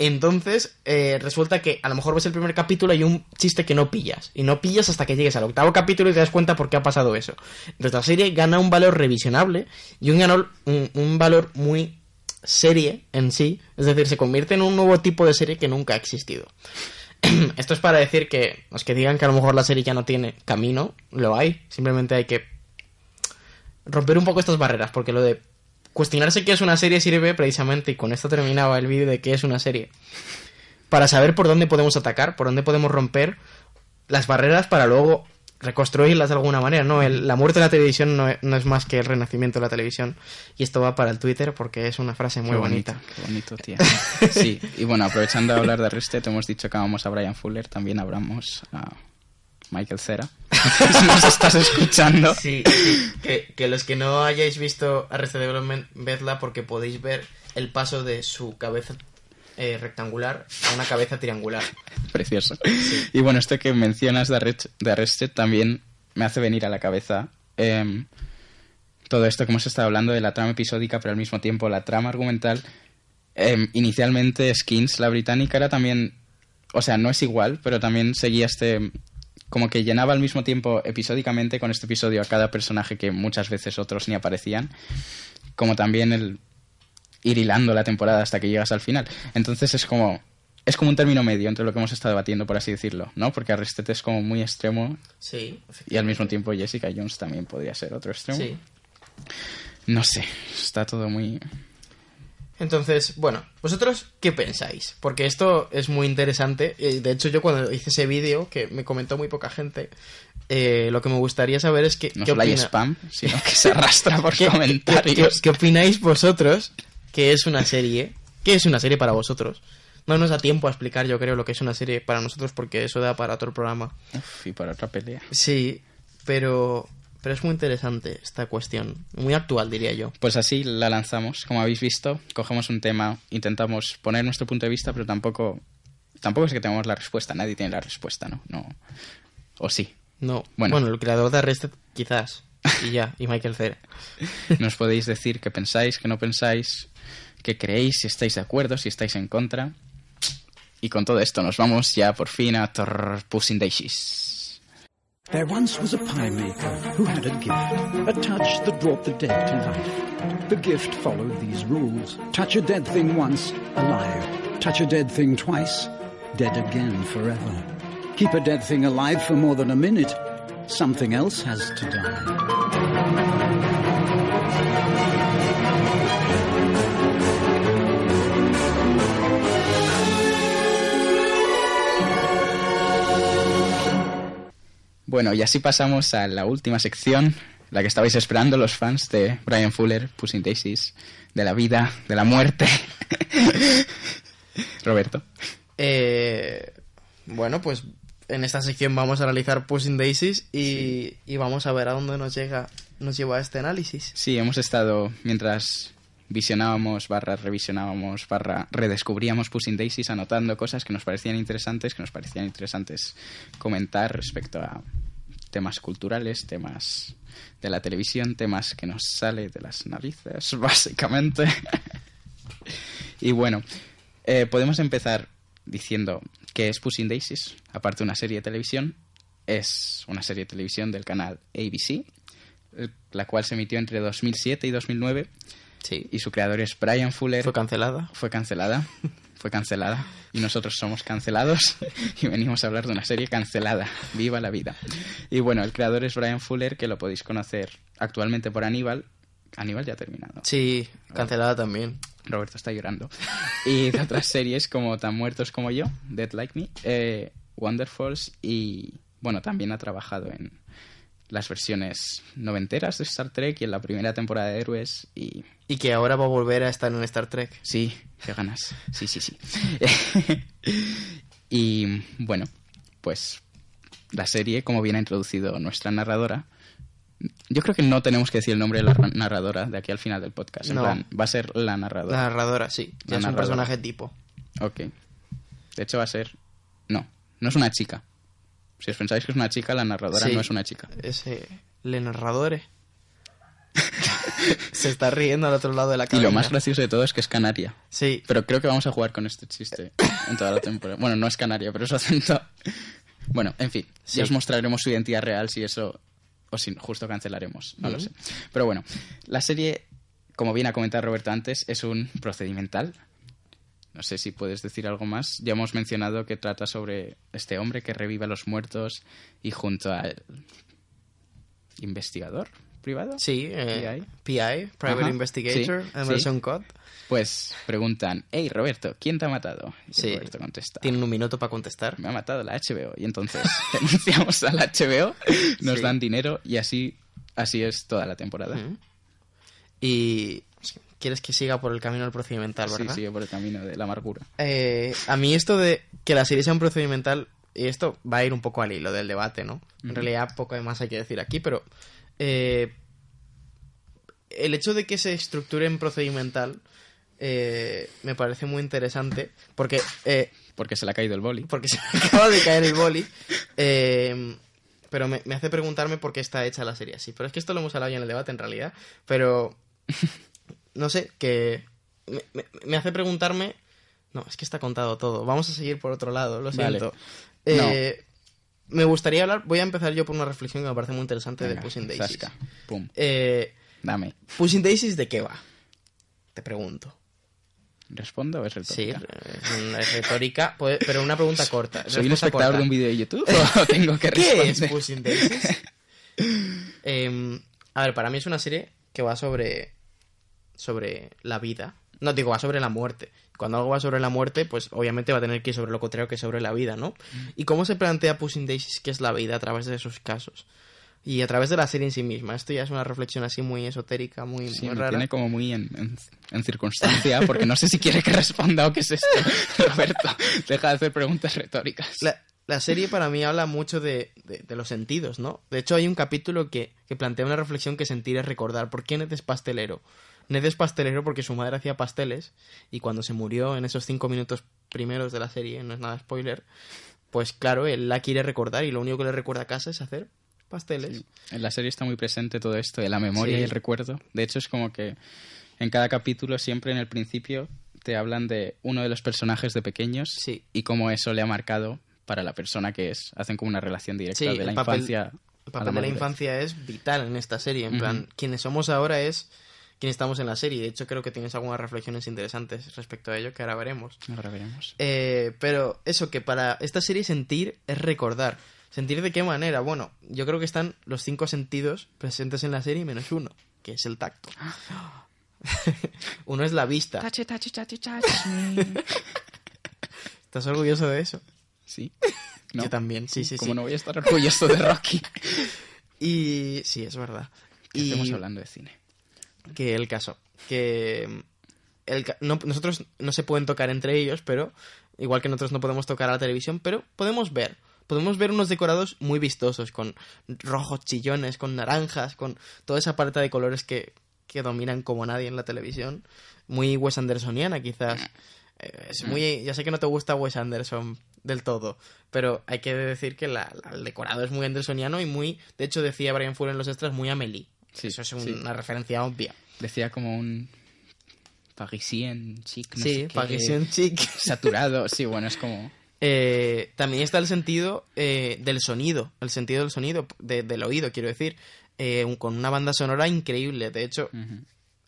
Entonces, eh, resulta que a lo mejor ves el primer capítulo y hay un chiste que no pillas. Y no pillas hasta que llegues al octavo capítulo y te das cuenta por qué ha pasado eso. Entonces la serie gana un valor revisionable y un, un, un valor muy serie en sí. Es decir, se convierte en un nuevo tipo de serie que nunca ha existido. Esto es para decir que los que digan que a lo mejor la serie ya no tiene camino, lo hay. Simplemente hay que romper un poco estas barreras, porque lo de cuestionarse qué es una serie sirve precisamente, y con esto terminaba el vídeo de qué es una serie, para saber por dónde podemos atacar, por dónde podemos romper las barreras para luego reconstruirlas de alguna manera, ¿no? El- la muerte de la televisión no es, no es más que el renacimiento de la televisión, y esto va para el Twitter porque es una frase muy Qué bonita. Qué bonito, tía. Sí, y bueno, aprovechando de hablar de Arrested, hemos dicho que amamos a Brian Fuller, también hablamos a Michael Cera. si nos estás escuchando. Sí, sí, que, que los que no hayáis visto Arrested Development, vedla porque podéis ver el paso de su cabeza eh, rectangular a una cabeza triangular. Precioso. Y bueno, esto que mencionas de, Arrest- de Arrested también me hace venir a la cabeza em, todo esto que hemos estado hablando de la trama episódica, pero al mismo tiempo la trama argumental. Em, inicialmente Skins, la británica, era también... O sea, no es igual, pero también seguía este... Como que llenaba al mismo tiempo episódicamente con este episodio a cada personaje que muchas veces otros ni aparecían. Como también el ir hilando la temporada hasta que llegas al final. Entonces es como es como un término medio entre lo que hemos estado debatiendo, por así decirlo, ¿no? Porque Arrested es como muy extremo Sí, y al mismo tiempo Jessica Jones también podría ser otro extremo. Sí. No sé, está todo muy... Entonces, bueno, ¿vosotros qué pensáis? Porque esto es muy interesante. y De hecho, yo cuando hice ese vídeo, que me comentó muy poca gente, eh, lo que me gustaría saber es que, No ¿qué solo hay opina- spam, sino que se arrastra por ¿Qué, qué- comentarios. qué- qué opináis vosotros que es una serie? ¿Qué es una serie para vosotros? No nos da tiempo a explicar, yo creo, lo que es una serie para nosotros porque eso da para otro programa. Uf, y para otra pelea. Sí, pero, pero es muy interesante esta cuestión. Muy actual, diría yo. Pues así la lanzamos. Como habéis visto, cogemos un tema, intentamos poner nuestro punto de vista, pero tampoco tampoco es que tengamos la respuesta. Nadie tiene la respuesta, ¿no? no. O sí. No, Bueno. bueno, el creador de Arrested, quizás. Y ya, y Michael Cera. Nos podéis decir qué pensáis, qué no pensáis, qué creéis, si estáis de acuerdo, si estáis en contra. Y con todo esto nos vamos ya por fin a Puss in Daisies. There once was a pie maker who had a gift, a touch that brought the dead to life. The gift followed these rules. Touch a dead thing once, alive. Touch a dead thing twice, dead again forever. Keep a dead thing alive for more than a minute, something else has to die. Bueno, y así pasamos a la última sección, la que estabais esperando los fans de Brian Fuller, Puss in Daisies, de la vida, de la muerte. Roberto. Eh, bueno, pues en esta sección vamos a analizar Puss in Daisies y, y vamos a ver a dónde nos llega nos lleva este análisis. Sí, hemos estado, mientras visionábamos, barra revisionábamos, barra redescubríamos Puss in Daisies, anotando cosas que nos parecían interesantes, que nos parecían interesantes comentar respecto a temas culturales, temas de la televisión, temas que nos sale de las narices, básicamente. y bueno, eh, podemos empezar diciendo que es Pushing Daisies, aparte de una serie de televisión, es una serie de televisión del canal ABC, la cual se emitió entre 2007 y 2009 Sí. y su creador es Brian Fuller. Fue cancelada. Fue cancelada. Fue cancelada. Y nosotros somos cancelados. Y venimos a hablar de una serie cancelada. Viva la vida. Y bueno, el creador es Brian Fuller, que lo podéis conocer actualmente por Aníbal. Aníbal ya ha terminado. Sí, cancelada también. Roberto está llorando. Y de otras series como Tan Muertos como yo, Dead Like Me, eh, Wonderfalls y bueno, también ha trabajado en las versiones noventeras de Star Trek y en la primera temporada de Héroes y Y que ahora va a volver a estar en Star Trek. Sí, qué ganas. Sí, sí, sí. y bueno, pues la serie, como bien ha introducido nuestra narradora, yo creo que no tenemos que decir el nombre de la ra- narradora de aquí al final del podcast. En No. plan, va a ser la narradora. La narradora, sí. La es un personaje tipo. Ok. De hecho, va a ser. No, no es una chica. Si os pensáis que es una chica, la narradora Sí. no es una chica. Ese... Le narradore. Se está riendo al otro lado de la Y cabina. lo más gracioso de todo es que es canaria. Sí. Pero creo que vamos a jugar con este chiste en toda la temporada. Bueno, no es canaria, pero es acento. Bueno, en fin, Sí. ya os mostraremos su identidad real si eso. O si justo cancelaremos, no lo sé. Pero bueno, la serie, como bien ha comentado Roberto antes, es un procedimental. No sé si puedes decir algo más. Ya hemos mencionado que trata sobre este hombre que revive a los muertos y junto al investigador privado. Sí, eh, PI, Private Ajá, Investigator, sí, Emerson sí. Cott. Pues preguntan, hey Roberto, ¿quién te ha matado? Y Sí. Roberto contesta, Tienen un minuto para contestar. me ha matado la HBO. Y entonces denunciamos a la HBO, nos dan dinero y así, así es toda la temporada. Y quieres que siga por el camino del procedimental, Sí, ¿verdad? sigue por el camino de la amargura. Eh, a mí esto de que la serie sea un procedimental, y esto va a ir un poco al hilo del debate, ¿no? En realidad poco más hay que decir aquí, pero eh, el hecho de que se estructure en procedimental eh, me parece muy interesante, porque, Porque se le ha caído el boli. porque se me acaba de caer el boli, pero me, me hace preguntarme por qué está hecha la serie así. Pero es que esto lo hemos hablado ya en el debate, en realidad, pero no sé, que me, me- me hace preguntarme. No, es que está contado todo. Vamos a seguir por otro lado, lo Vale. siento. Eh, Me gustaría hablar. Voy a empezar yo por una reflexión que me parece muy interesante Venga, de Pushing Daisies. Pum, Eh, dame. Pushing Daisies, ¿de qué va? Te pregunto. ¿Respondo o es Sí, retórica? eh, es retórica, puede- pero una pregunta corta. ¿Soy un espectador corta. de un vídeo de YouTube o tengo que ¿Qué es Pushing Daisies? Em, a ver, para mí es una serie que va sobre sobre la vida. No, digo, va sobre la muerte. Cuando algo va sobre la muerte, pues obviamente va a tener que ir sobre lo contrario que sobre la vida, ¿no? ¿Y cómo se plantea Pushing Daisies qué es la vida a través de esos casos? Y a través de la serie en sí misma. Esto ya es una reflexión así muy esotérica, muy, Sí, muy me rara. tiene como muy en, en- en circunstancia, porque no sé si quiere que responda o qué es esto. Roberto, deja de hacer preguntas retóricas. La, la serie para mí habla mucho de, de- de los sentidos, ¿no? De hecho, hay un capítulo que, que plantea una reflexión que sentir es recordar. ¿Por qué Ned es pastelero? Ned es pastelero porque su madre hacía pasteles y cuando se murió en esos cinco minutos primeros de la serie, no es nada spoiler, pues claro, él la quiere recordar y lo único que le recuerda a casa es hacer pasteles. En la serie está muy presente todo esto de la memoria Sí. y el recuerdo. De hecho, es como que en cada capítulo, siempre en el principio, te hablan de uno de los personajes de pequeños Sí. y cómo eso le ha marcado para la persona que es. Hacen como una relación directa de la papel- infancia. El a la papel de la infancia es vital en esta serie. En plan, quienes somos ahora es quien estamos en la serie. De hecho, creo que tienes algunas reflexiones interesantes respecto a ello que ahora veremos. Ahora veremos. Eh, pero eso, que para esta serie sentir es recordar. ¿Sentir de qué manera? Bueno, yo creo que están los cinco sentidos presentes en la serie menos uno, que es el tacto. uno es la vista. Tache, tache, tache, tache me. ¿Estás orgulloso de eso? Sí. Yo también, sí, sí, Como sí. no voy a estar orgulloso de Rocky. Y sí, es verdad. Y Estamos hablando de cine. Que el caso, que mm, el ca- no- nosotros no se pueden tocar entre ellos, pero igual que nosotros no podemos tocar a la televisión, pero podemos ver. Podemos ver unos decorados muy vistosos, con rojos chillones, con naranjas, con toda esa paleta de colores que, que dominan como nadie en la televisión. Muy Wes Andersoniana, quizás. Eh, Es muy, ya sé que no te gusta Wes Anderson, del todo. Pero hay que decir que la- la- el decorado es muy andersoniano y muy, de hecho decía Brian Fuller en los extras, muy Amelie. Sí, Eso es sí. una referencia obvia. Decía como un parisien chic, no sí, Parisian chic. saturado. Sí, bueno, es como... Eh, también está el sentido eh, del sonido, el sentido del sonido, de- del oído, quiero decir, eh, un- con una banda sonora increíble. De hecho,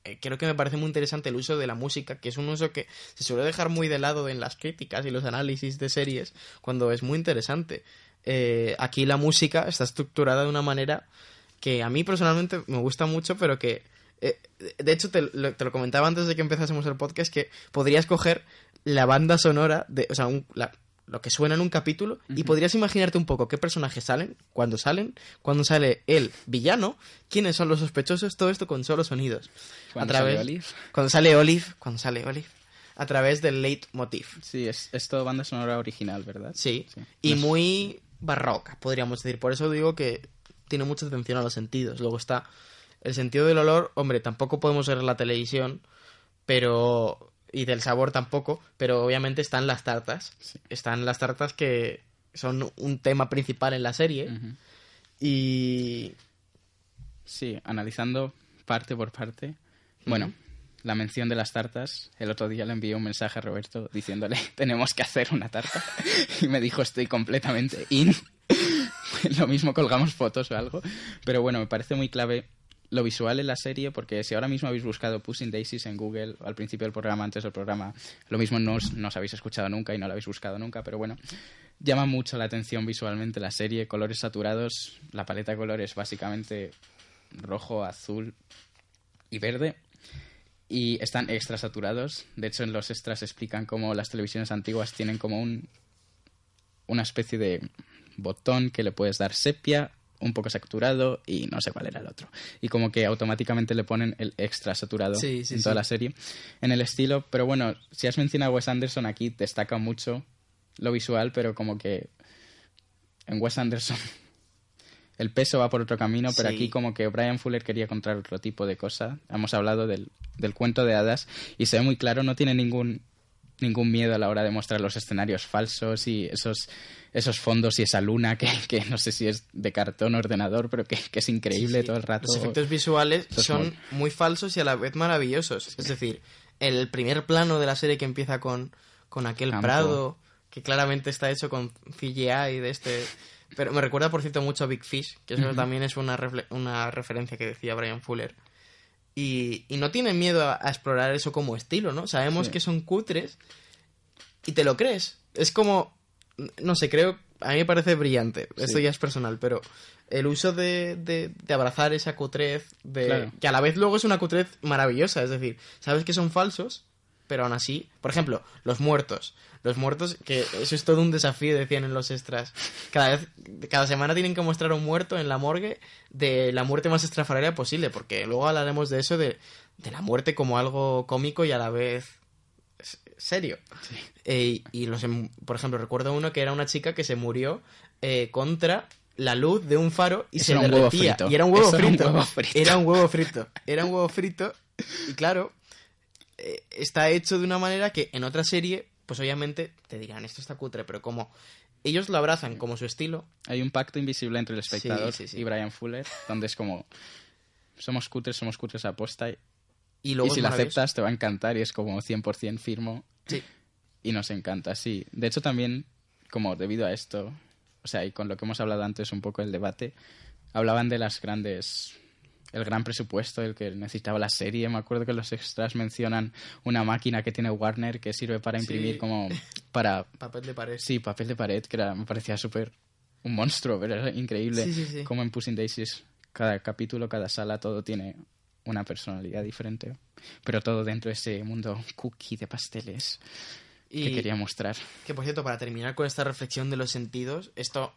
eh, creo que me parece muy interesante el uso de la música, que es un uso que se suele dejar muy de lado en las críticas y los análisis de series, cuando es muy interesante. Eh, aquí la música está estructurada de una manera que a mí personalmente me gusta mucho, pero que... eh, de hecho, te lo, te lo comentaba antes de que empezásemos el podcast, que podrías coger la banda sonora, de, o sea, un- la- lo que suena en un capítulo, y podrías imaginarte un poco qué personajes salen, cuándo salen, cuándo sale el villano, quiénes son los sospechosos, todo esto con solo sonidos. Cuando a través, sale Olive. Cuando sale Olive, cuando sale Olive, a través del leitmotiv. Sí, es, es todo banda sonora original, ¿verdad? Sí, Sí. y No muy barroca, podríamos decir. Por eso digo que tiene mucha atención a los sentidos. Luego está el sentido del olor, hombre, tampoco podemos ver la televisión, pero y del sabor tampoco, pero obviamente están las tartas. Están las tartas que son un tema principal en la serie y Sí, analizando parte por parte. Bueno, la mención de las tartas. El otro día le envié un mensaje a Roberto diciéndole, tenemos que hacer una tarta. Y me dijo, estoy completamente in. Lo mismo colgamos fotos o algo. Pero bueno, me parece muy clave lo visual en la serie, porque si ahora mismo habéis buscado Pushing Daisies en Google al principio del programa, antes del programa, lo mismo no os, no os habéis escuchado nunca y no lo habéis buscado nunca, pero bueno, llama mucho la atención visualmente la serie, colores saturados, la paleta de colores básicamente rojo, azul y verde. Y están extra saturados. De hecho, en los extras explican cómo las televisiones antiguas tienen como un una especie de botón que le puedes dar sepia, un poco saturado y no sé cuál era el otro. Y como que automáticamente le ponen el extra saturado Sí, sí, en toda sí. la serie. En el estilo, pero bueno, si has mencionado a Wes Anderson aquí, destaca mucho lo visual, pero como que en Wes Anderson el peso va por otro camino, pero aquí como que Brian Fuller quería contar otro tipo de cosa. Hemos hablado del, del cuento de hadas y se ve muy claro, no tiene ningún ningún miedo a la hora de mostrar los escenarios falsos y esos esos fondos y esa luna que, que no sé si es de cartón o ordenador, pero que, que es increíble Sí, sí. todo el rato. Los efectos visuales son muy- muy falsos y a la vez maravillosos. Es decir, el primer plano de la serie que empieza con, con aquel Campo. prado, que claramente está hecho con CGI de este... Pero me recuerda, por cierto, mucho a Big Fish, que eso también es una, refle- una referencia que decía Brian Fuller. Y, y no tienen miedo a, a explorar eso como estilo, ¿no? Sabemos Sí. que son cutres y te lo crees. Es como, no sé, creo, a mí me parece brillante. Esto Sí. ya es personal, pero el uso de, de- de abrazar esa cutrez, de, Claro. que a la vez luego es una cutrez maravillosa, es decir, sabes que son falsos, pero aún así, por ejemplo, los muertos. Los muertos, que eso es todo un desafío, decían en los extras. Cada vez, cada semana tienen que mostrar un muerto en la morgue de la muerte más estrafalaria posible, porque luego hablaremos de eso, de, de la muerte como algo cómico y a la vez serio. Eh, y los, em- por ejemplo, recuerdo uno que era una chica que se murió eh, contra la luz de un faro y Eso se era un huevo derretía. frito. Y era un huevo era un frito. huevo frito. Era un huevo frito. Era un huevo frito. Y claro, eh, está hecho de una manera que en otra serie, pues obviamente te dirán, esto está cutre, pero como ellos lo abrazan como su estilo, Hay un pacto invisible entre el espectador Sí, sí, sí. y Brian Fuller, donde es como somos cutres, somos cutres a posta y, y luego y si lo aceptas te va a encantar y es como 100% firmo Sí. y nos encanta, sí. De hecho también, como debido a esto, o sea, y con lo que hemos hablado antes un poco el debate, hablaban de las grandes el gran presupuesto el que necesitaba la serie. Me acuerdo que los extras mencionan una máquina que tiene Warner que sirve para Sí. imprimir como para Papel de pared. Sí, papel de pared, que era, me parecía súper un monstruo, pero era increíble. Sí, sí, sí. Como en Pushing Daisies, cada capítulo, cada sala, todo tiene una personalidad diferente. Pero todo dentro de ese mundo cookie de pasteles Y que quería mostrar. que por cierto, para terminar con esta reflexión de los sentidos, esto,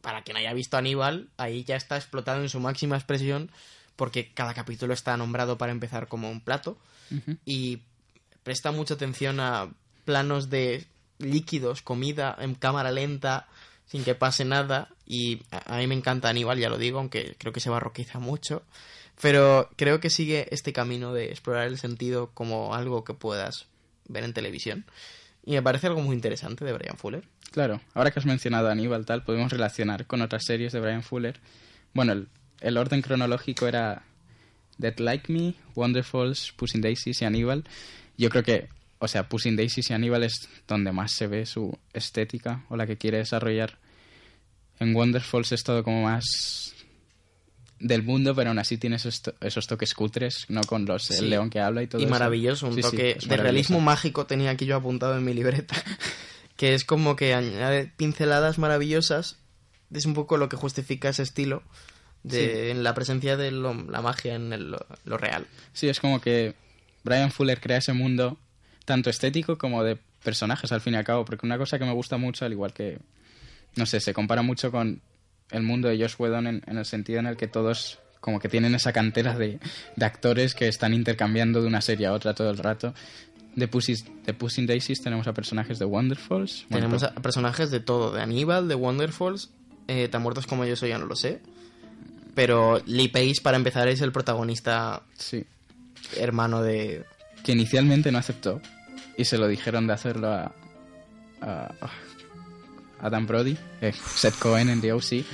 para quien haya visto Aníbal, ahí ya está explotado en su máxima expresión, porque cada capítulo está nombrado para empezar como un plato. Y presta mucha atención a planos de líquidos, comida en cámara lenta, sin que pase nada. Y a, a mí me encanta Aníbal, ya lo digo, aunque creo que se barroquiza mucho. Pero creo que sigue este camino de explorar el sentido como algo que puedas ver en televisión. Y me parece algo muy interesante de Brian Fuller. Claro, ahora que has mencionado a Aníbal tal, podemos relacionar con otras series de Brian Fuller. Bueno, el, el orden cronológico era Dead Like Me, Wonderfalls, Pushing Daisies y Aníbal. Yo creo que, o sea, Pushing Daisies y Aníbal es donde más se ve su estética o la que quiere desarrollar. En Wonderfalls es todo como más del mundo, pero aún así tiene esos, to- esos toques cutres, no con los Sí. el león que habla y todo y eso. maravilloso, un Sí, toque de realismo mágico tenía aquí yo apuntado en mi libreta, que es como que añade pinceladas maravillosas, es un poco lo que justifica ese estilo de en la presencia de lo- la magia en el- lo, lo real. Sí, es como que Brian Fuller crea ese mundo tanto estético como de personajes al fin y al cabo, porque una cosa que me gusta mucho, al igual que, no sé, se compara mucho con el mundo de Josh Whedon en, en el sentido en el que todos como que tienen esa cantera de, de actores que están intercambiando de una serie a otra todo el rato. De Pussy's, de Pussy Daisies tenemos a personajes de Wonderfalls. Tenemos a personajes de todo, de Aníbal, de Wonderfalls, eh, tan muertos como yo soy ya no lo sé, pero Lee Pace para empezar es el protagonista Sí, hermano de... que inicialmente no aceptó y se lo dijeron de hacerlo a, a, a Dan Brody, eh, Seth Cohen en The O.C.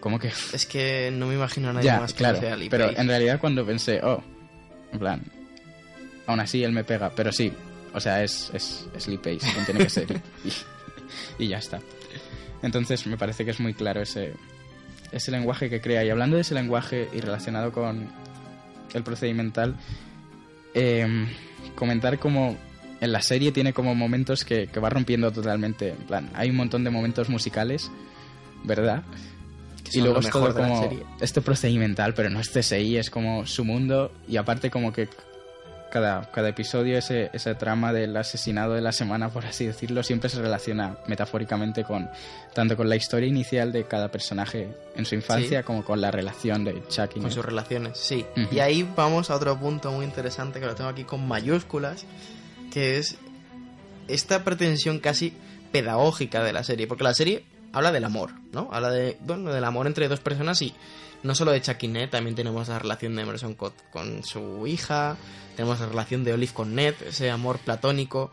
Como que... Es que no me imagino a nadie Ya, más que claro, sea Lee pero Pace. en realidad cuando pensé, oh, en plan, aún así él me pega, pero sí, o sea, es, es, es Lee Pace quien tiene que ser y, y ya está. Entonces me parece que es muy claro ese, ese lenguaje que crea. Y hablando de ese lenguaje y relacionado con el procedimental, em, comentar como en la serie tiene como momentos que, que va rompiendo totalmente. En plan, hay un montón de momentos musicales, ¿verdad? Que y luego es todo como este procedimental, pero no es CSI, es como su mundo y aparte como que cada, cada episodio, ese, esa trama del asesinado de la semana, por así decirlo, siempre se relaciona metafóricamente con tanto con la historia inicial de cada personaje en su infancia Sí. como con la relación de Chuck y Con sus relaciones, sí. Y ahí vamos a otro punto muy interesante que lo tengo aquí con mayúsculas, que es esta pretensión casi pedagógica de la serie. Porque la serie habla del amor, ¿no? Habla de, bueno, del amor entre dos personas y no solo de Chuck y Ned, también tenemos la relación de Emerson con, con su hija, tenemos la relación de Olive con Ned, ese amor platónico,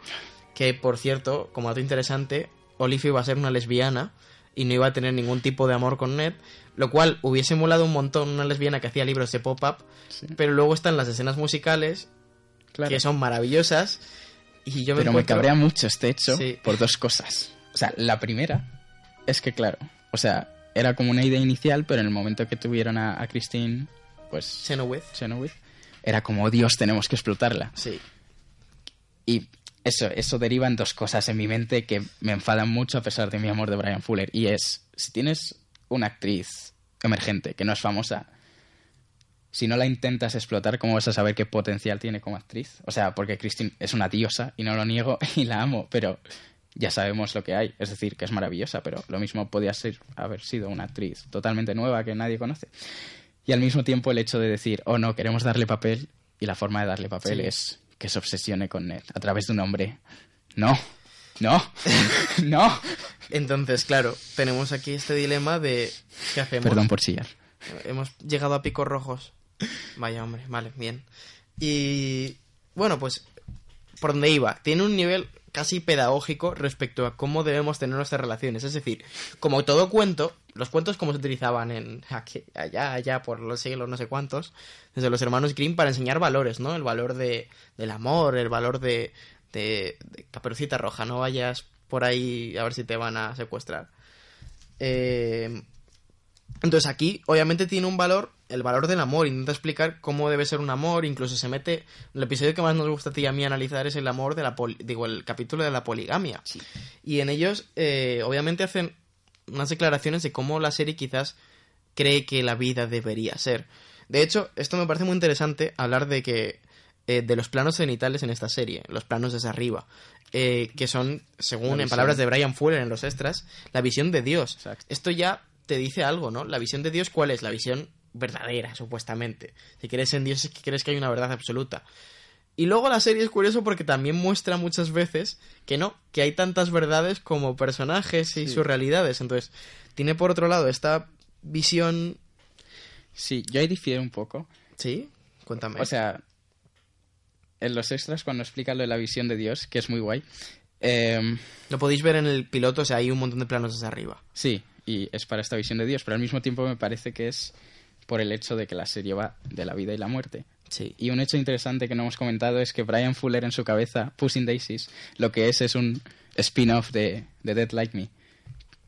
que por cierto, como dato interesante, Olive iba a ser una lesbiana y no iba a tener ningún tipo de amor con Ned, lo cual hubiese molado un montón una lesbiana que hacía libros de pop-up, Sí, pero luego están las escenas musicales claro. que son maravillosas y yo me Pero me cabrea mucho este hecho Sí. por dos cosas. O sea, la primera es que, claro, o sea, era como una idea inicial, pero en el momento que tuvieron a, a Christine, pues, Chenoweth, Chenoweth, era como, Dios, tenemos que explotarla. sí, Y eso, eso deriva en dos cosas en mi mente que me enfadan mucho a pesar de mi amor de Brian Fuller. Y es, si tienes una actriz emergente que no es famosa, si no la intentas explotar, ¿cómo vas a saber qué potencial tiene como actriz? O sea, porque Christine es una diosa y no lo niego y la amo, pero ya sabemos lo que hay. Es decir, que es maravillosa, pero lo mismo podía ser haber sido una actriz totalmente nueva que nadie conoce. Y al mismo tiempo el hecho de decir, oh no, queremos darle papel y la forma de darle papel Sí. es que se obsesione con Ned a través de un hombre. No, no, no. entonces claro, tenemos aquí este dilema de ¿qué hacemos? Perdón por chillar. Hemos llegado a picos rojos. Vaya hombre, vale, bien. Y bueno, pues por donde iba, tiene un nivel casi pedagógico respecto a cómo debemos tener nuestras relaciones. Es decir, como todo cuento, los cuentos como se utilizaban en aquí, allá, allá, por los siglos no sé cuántos, desde los hermanos Grimm para enseñar valores, ¿no? El valor de, del amor, el valor de, de, de Caperucita Roja, no vayas por ahí a ver si te van a secuestrar. Eh, entonces aquí, obviamente, tiene un valor, el valor del amor. Intenta explicar cómo debe ser un amor. Incluso se mete. El episodio que más nos gusta a ti y a mí analizar es el amor de la poli- digo, el capítulo de la poligamia. Y en ellos, eh, obviamente, hacen unas declaraciones de cómo la serie quizás cree que la vida debería ser. De hecho, esto me parece muy interesante hablar de que eh, de los planos cenitales en esta serie, los planos desde arriba, eh, que son, según en palabras de Brian Fuller en los extras, la visión de Dios. Exacto. Esto ya te dice algo, ¿no? La visión de Dios, ¿cuál es? La visión verdadera, supuestamente. Si crees en Dios es que crees que hay una verdad absoluta. Y luego la serie es curioso porque también muestra muchas veces que no, que hay tantas verdades como personajes y Sí. sus realidades. Entonces, tiene por otro lado esta visión... Sí, yo ahí difiero un poco. ¿Sí? Cuéntame. O sea, en los extras, cuando explican lo de la visión de Dios, que es muy guay, Em, Lo podéis ver en el piloto, o sea, hay un montón de planos desde arriba. sí, y es para esta visión de Dios, pero al mismo tiempo me parece que es por el hecho de que la serie va de la vida y la muerte. Sí. Y un hecho interesante que no hemos comentado es que Brian Fuller en su cabeza, Pushing Daisies, lo que es es un spin-off de, de Dead Like Me.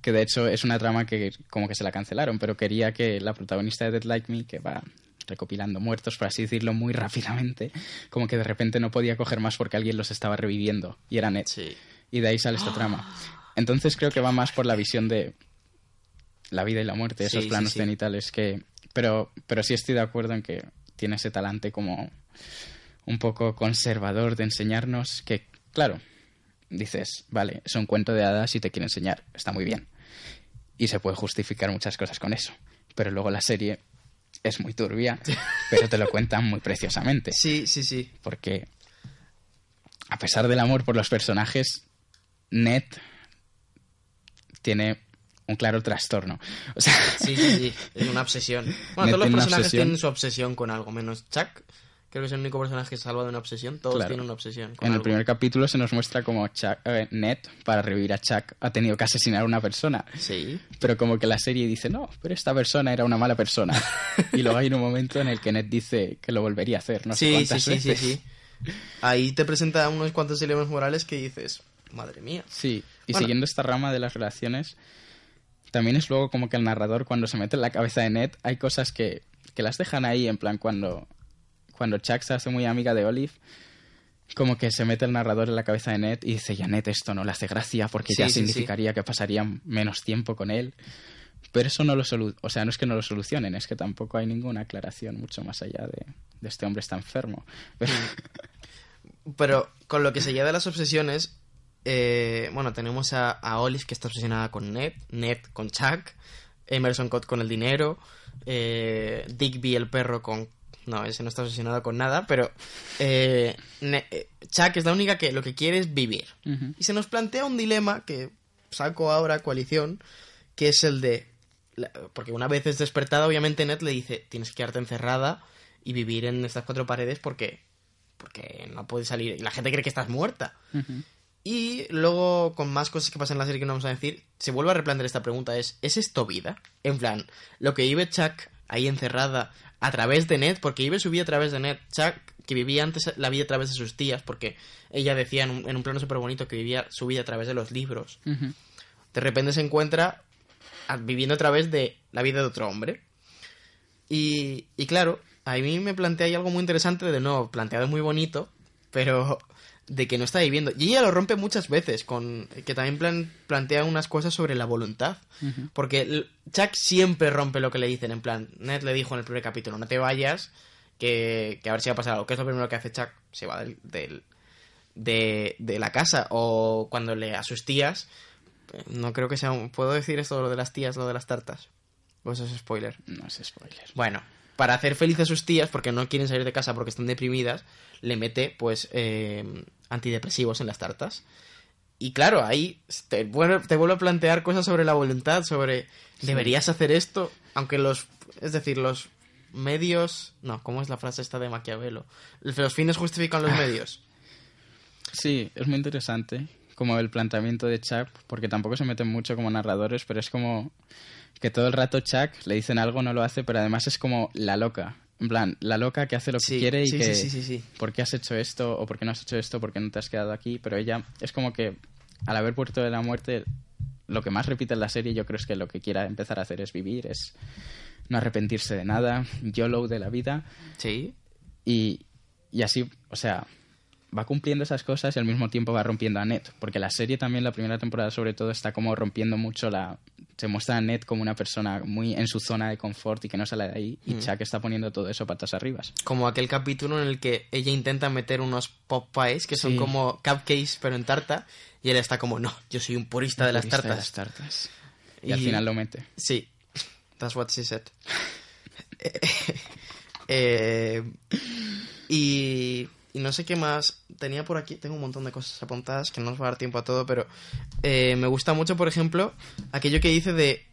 Que de hecho es una trama que como que se la cancelaron, pero quería que la protagonista de Dead Like Me, que va recopilando muertos, por así decirlo, muy rápidamente, como que de repente no podía coger más porque alguien los estaba reviviendo. Y era Ned. Sí. Y de ahí sale esta trama. Entonces creo que va más por la visión de la vida y la muerte, esos Sí, sí, planos sí. cenitales que... Pero, pero sí estoy de acuerdo en que tiene ese talante como un poco conservador de enseñarnos que, claro, dices, vale, es un cuento de hadas y te quiere enseñar, está muy bien. Y se puede justificar muchas cosas con eso. Pero luego la serie es muy turbia, pero te lo cuentan muy preciosamente Sí, sí, sí. porque a pesar del amor por los personajes, Ned tiene un claro trastorno. O sea, Sí, sí, sí. Es una obsesión. Bueno, todos los personajes tienen su obsesión con algo, menos Chuck. Creo que es el único personaje que se salva de una obsesión. Todos Claro. tienen una obsesión. Con en el algo. primer capítulo se nos muestra como Chuck, eh, Ned, para revivir a Chuck, ha tenido que asesinar a una persona. Sí. Pero como que la serie dice, no, pero esta persona era una mala persona. y luego hay un momento en el que Ned dice que lo volvería a hacer, no sé sí, sí, cuántas sí, sí, sí. Ahí te presenta unos cuantos dilemas morales que dices, madre mía. Sí, y Bueno. siguiendo esta rama de las relaciones, también es luego como que el narrador cuando se mete en la cabeza de Ned, hay cosas que, que las dejan ahí, en plan cuando, cuando Chuck se hace muy amiga de Olive, como que se mete el narrador en la cabeza de Ned y dice, ya Ned, esto no le hace gracia porque Sí, ya sí, significaría que pasaría menos tiempo con él. Pero eso no lo solu o sea, no es que no lo solucionen, es que tampoco hay ninguna aclaración mucho más allá de, de este hombre está enfermo. Pero- Pero con lo que se de las obsesiones, eh, bueno, tenemos a, a Olive que está obsesionada con Ned, Ned con Chuck, Emerson Cott con el dinero, eh, Digby el perro con... No, ese no está obsesionado con nada, pero eh, Ne- eh, Chuck es la única que lo que quiere es vivir. Y se nos plantea un dilema que saco ahora a coalición, que es el de... Porque una vez es despertada, obviamente Ned le dice, tienes que quedarte encerrada y vivir en estas cuatro paredes porque porque no puedes salir y la gente cree que estás muerta. Y luego, con más cosas que pasan en la serie que no vamos a decir, se vuelve a replantear esta pregunta, es, ¿es esto vida? En plan, lo que vive Chuck ahí encerrada a través de Ned, porque vive su vida a través de Ned. Chuck, que vivía antes la vida a través de sus tías, porque ella decía en un, en un plano súper bonito que vivía su vida a través de los libros. De repente se encuentra viviendo a través de la vida de otro hombre. Y, y claro, a mí me plantea ahí algo muy interesante, de nuevo, planteado muy bonito, pero de que no está viviendo. Y ella lo rompe muchas veces, con que también plan- plantea unas cosas sobre la voluntad. Porque Chuck siempre rompe lo que le dicen, en plan, Ned le dijo en el primer capítulo, no te vayas, que, que a ver si va a pasar algo. ¿Qué es lo primero que hace Chuck? Se va del, del- de, de la casa. O cuando le a sus tías, no creo que sea... un- ¿Puedo decir esto lo de las tías, lo de las tartas? ¿O eso es spoiler? No es spoiler. Bueno, para hacer feliz a sus tías, porque no quieren salir de casa porque están deprimidas, le mete, pues, eh, antidepresivos en las tartas. Y claro, ahí te vuelve, te vuelve a plantear cosas sobre la voluntad, sobre deberías hacer esto, aunque los, es decir, los medios, no, ¿cómo es la frase esta de Maquiavelo? Los fines justifican los medios. Sí, es muy interesante como el planteamiento de Chuck, porque tampoco se meten mucho como narradores, pero es como que todo el rato Chuck le dicen algo, no lo hace, pero además es como la loca. En plan, la loca que hace lo que quiere y sí, que... sí, sí, sí, sí. ¿Por qué has hecho esto? ¿O por qué no has hecho esto? ¿Por qué no te has quedado aquí? Pero ella es como que al haber puerto de la muerte, lo que más repite en la serie yo creo es que lo que quiera empezar a hacer es vivir, es no arrepentirse de nada, YOLO de la vida. Sí. Y, y así, o sea, va cumpliendo esas cosas y al mismo tiempo va rompiendo a Ned. Porque la serie también, la primera temporada sobre todo, está como rompiendo mucho la... Se muestra a Ned como una persona muy en su zona de confort y que no sale de ahí. Y Chuck está poniendo todo eso patas arriba. Como aquel capítulo en el que ella intenta meter unos pop pies que son Sí. como cupcakes pero en tarta y él está como, no, yo soy un purista de las Purista de las tartas. Y, al final lo mete. Sí, that's what she said. Eh, y, y no sé qué más. Tenía por aquí, tengo un montón de cosas apuntadas que no nos va a dar tiempo a todo, pero eh, me gusta mucho, por ejemplo, aquello que dice de,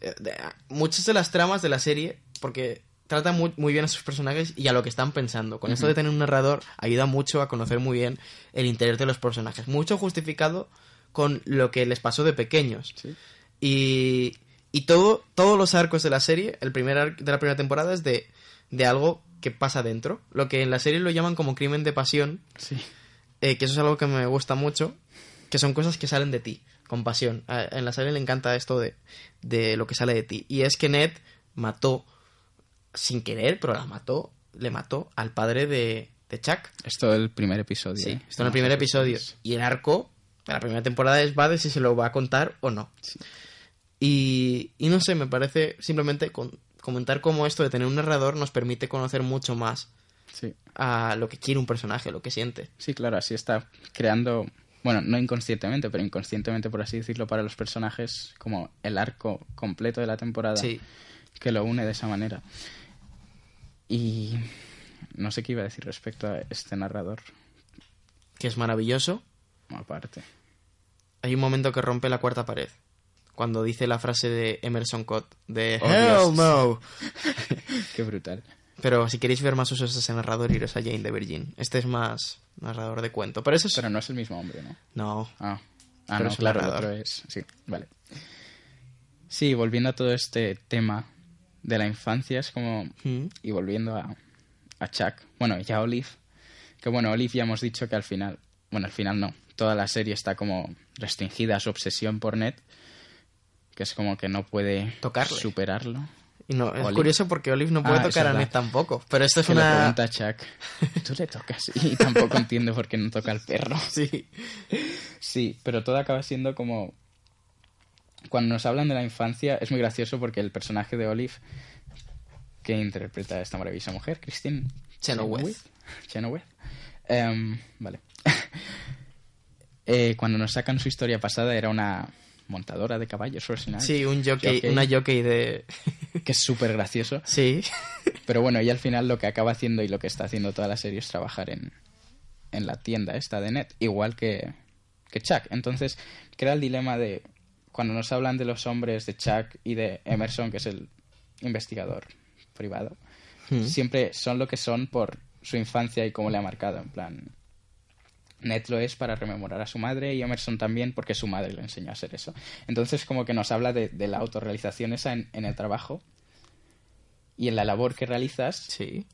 eh, de- muchas de las tramas de la serie, porque trata muy, muy bien a sus personajes y a lo que están pensando. Con esto de tener un narrador ayuda mucho a conocer muy bien el interior de los personajes. Mucho justificado con lo que les pasó de pequeños. Sí. Y, y todo, todos los arcos de la serie, el primer arc de la primera temporada es de, de algo que pasa dentro. Lo que en la serie lo llaman como crimen de pasión, Sí. eh, que eso es algo que me gusta mucho, que son cosas que salen de ti, con pasión. A- en la serie le encanta esto de, de lo que sale de ti. Y es que Ned mató, sin querer, pero la mató, le mató al padre de, de Chuck. Esto el primer episodio. Sí, ¿eh? esto en el primer sé episodio. Y el arco de la primera temporada es va de si se lo va a contar o no. Y, y no sé, me parece simplemente con- comentar cómo esto de tener un narrador nos permite conocer mucho más Sí. a lo que quiere un personaje, lo que siente. Sí, claro, así está creando, bueno, no inconscientemente, pero inconscientemente, por así decirlo, para los personajes, como el arco completo de la temporada Sí. que lo une de esa manera. Y no sé qué iba a decir respecto a este narrador, Que es maravilloso. aparte. Hay un momento que rompe la cuarta pared. Cuando dice la frase de Emerson Cott de Oh, Hell no. Qué brutal. Pero si queréis ver más usos de ese narrador, iros a Jane de Virgin. Este es más narrador de cuento. Pero eso es... Pero no es el mismo hombre, ¿no? No. Ah, ah no, claro, el narrador. otro es... Sí, vale. Sí, volviendo a todo este tema de la infancia, es como... Mm. Y volviendo a, a Chuck, bueno, y a Olive, que bueno, Olive ya hemos dicho que al final, bueno, al final no, toda la serie está como restringida a su obsesión por Ned, que es como que no puede Tocarle. superarlo. Y no, es Olive. curioso porque Olive no puede Ah, tocar a. Ned tampoco. Pero esto es Que le una... pregunta a Chuck, ¿tú le tocas? Y tampoco entiendo por qué no toca al perro. Sí. Sí, pero todo acaba siendo como... Cuando nos hablan de la infancia es muy gracioso porque el personaje de Olive que interpreta a esta maravillosa mujer, Christine Chenoweth. Chenoweth. Em, vale. Eh, cuando nos sacan su historia pasada era una montadora de caballos, Rosinante, Sí, un jockey, Jockey. una jockey de... que es súper gracioso. Sí. Pero bueno, ella al final lo que acaba haciendo y lo que está haciendo toda la serie es trabajar en, en la tienda esta de Net, igual que, que Chuck. Entonces, crea el dilema de cuando nos hablan de los hombres de Chuck y de Emerson, que es el investigador privado, Mm. siempre son lo que son por su infancia y cómo le ha marcado. En plan, Ned lo es para rememorar a su madre y Emerson también porque su madre le enseñó a hacer eso. Entonces como que nos habla de, de la autorrealización esa en, en el trabajo y en la labor que realizas Sí.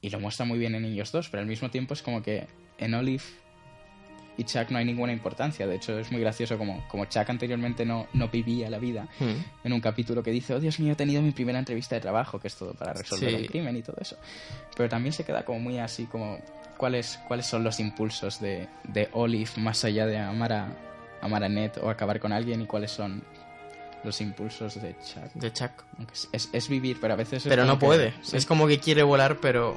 y lo muestra muy bien en ellos dos, pero al mismo tiempo es como que en Olive y Chuck no hay ninguna importancia. De hecho, es muy gracioso como, como Chuck anteriormente no, no vivía la vida. Mm. En un capítulo que dice, oh Dios mío, he tenido mi primera entrevista de trabajo, que es todo para resolver Sí. un crimen y todo eso. Pero también se queda como muy así, como cuáles, cuáles son los impulsos de, de Olive más allá de amar a, amar a Ned o acabar con alguien y cuáles son los impulsos de Chuck. De Chuck. Es, es- es vivir, pero a veces... es Pero no que- puede. sí. Es como que quiere volar, pero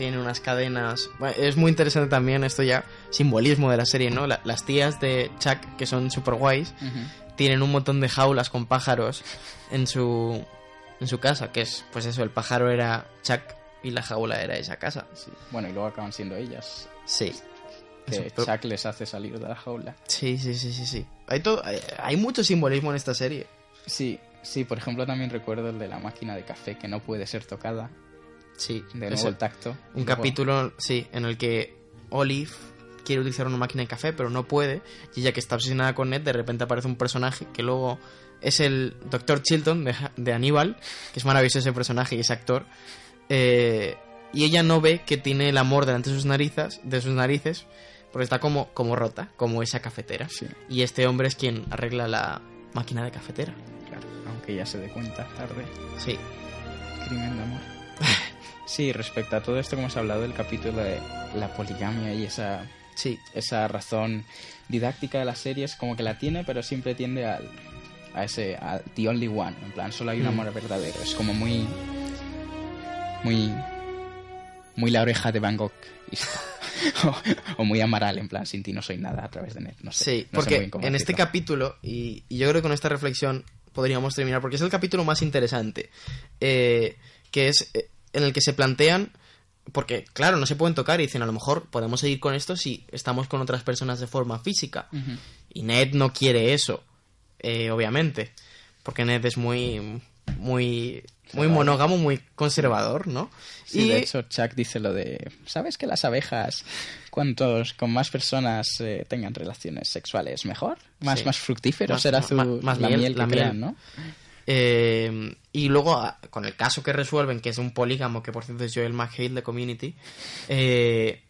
tiene unas cadenas. Bueno, es muy interesante también esto ya, simbolismo de la serie, ¿no? La- las tías de Chuck, que son super guays, tienen un montón de jaulas con pájaros en su, en su casa, que es, pues eso, el pájaro era Chuck y la jaula era esa casa. Sí. Bueno, y luego acaban siendo ellas. Sí. Que Chuck les hace salir de la jaula. Sí, sí, sí, sí, sí. Hay, todo, hay, hay mucho simbolismo en esta serie. Sí, sí, por ejemplo también recuerdo el de la máquina de café que no puede ser tocada. Sí. De es nuevo el- tacto. Un capítulo, sí, en el que Olive quiere utilizar una máquina de café, pero no puede. Y ella que está obsesionada con Ned, de repente aparece un personaje que luego es el Dr. Chilton de, de Aníbal, que es maravilloso ese personaje y ese actor. Eh, y ella no ve que tiene el amor delante de sus narices, de sus narices, porque está como, como rota, como esa cafetera. Sí, Y este hombre es quien arregla la máquina de cafetera. claro. Aunque ya se dé cuenta tarde. Sí. Crimen de amor. Sí, respecto a todo esto que hemos hablado del capítulo de la poligamia y esa, Sí. esa razón didáctica de la serie es como que la tiene, pero siempre tiende al, a ese, a the only one. En plan, solo hay un Mm. amor verdadero. Es como muy, muy, muy la oreja de Van Gogh. o, o muy amaral, en plan, sin ti no soy nada a través de net. No sé, Sí, no porque en este capítulo, y, y yo creo que con esta reflexión podríamos terminar, porque es el capítulo más interesante, eh, que es eh, en el que se plantean, porque claro, no se pueden tocar y dicen, a lo mejor podemos seguir con esto si estamos con otras personas de forma física. Y Ned no quiere eso, eh, obviamente, porque Ned es muy, muy muy monógamo, muy conservador, ¿no? Sí, de hecho, Chuck dice lo de, ¿sabes que las abejas, cuantos con más personas eh, tengan relaciones sexuales, mejor? Más, Sí. más fructífero Más- será su- más- más la miel, miel, que la miel. crean, ¿no? Eh, y luego, ah, con el caso que resuelven, que es un polígamo, que por cierto es Joel McHale de Community, eh,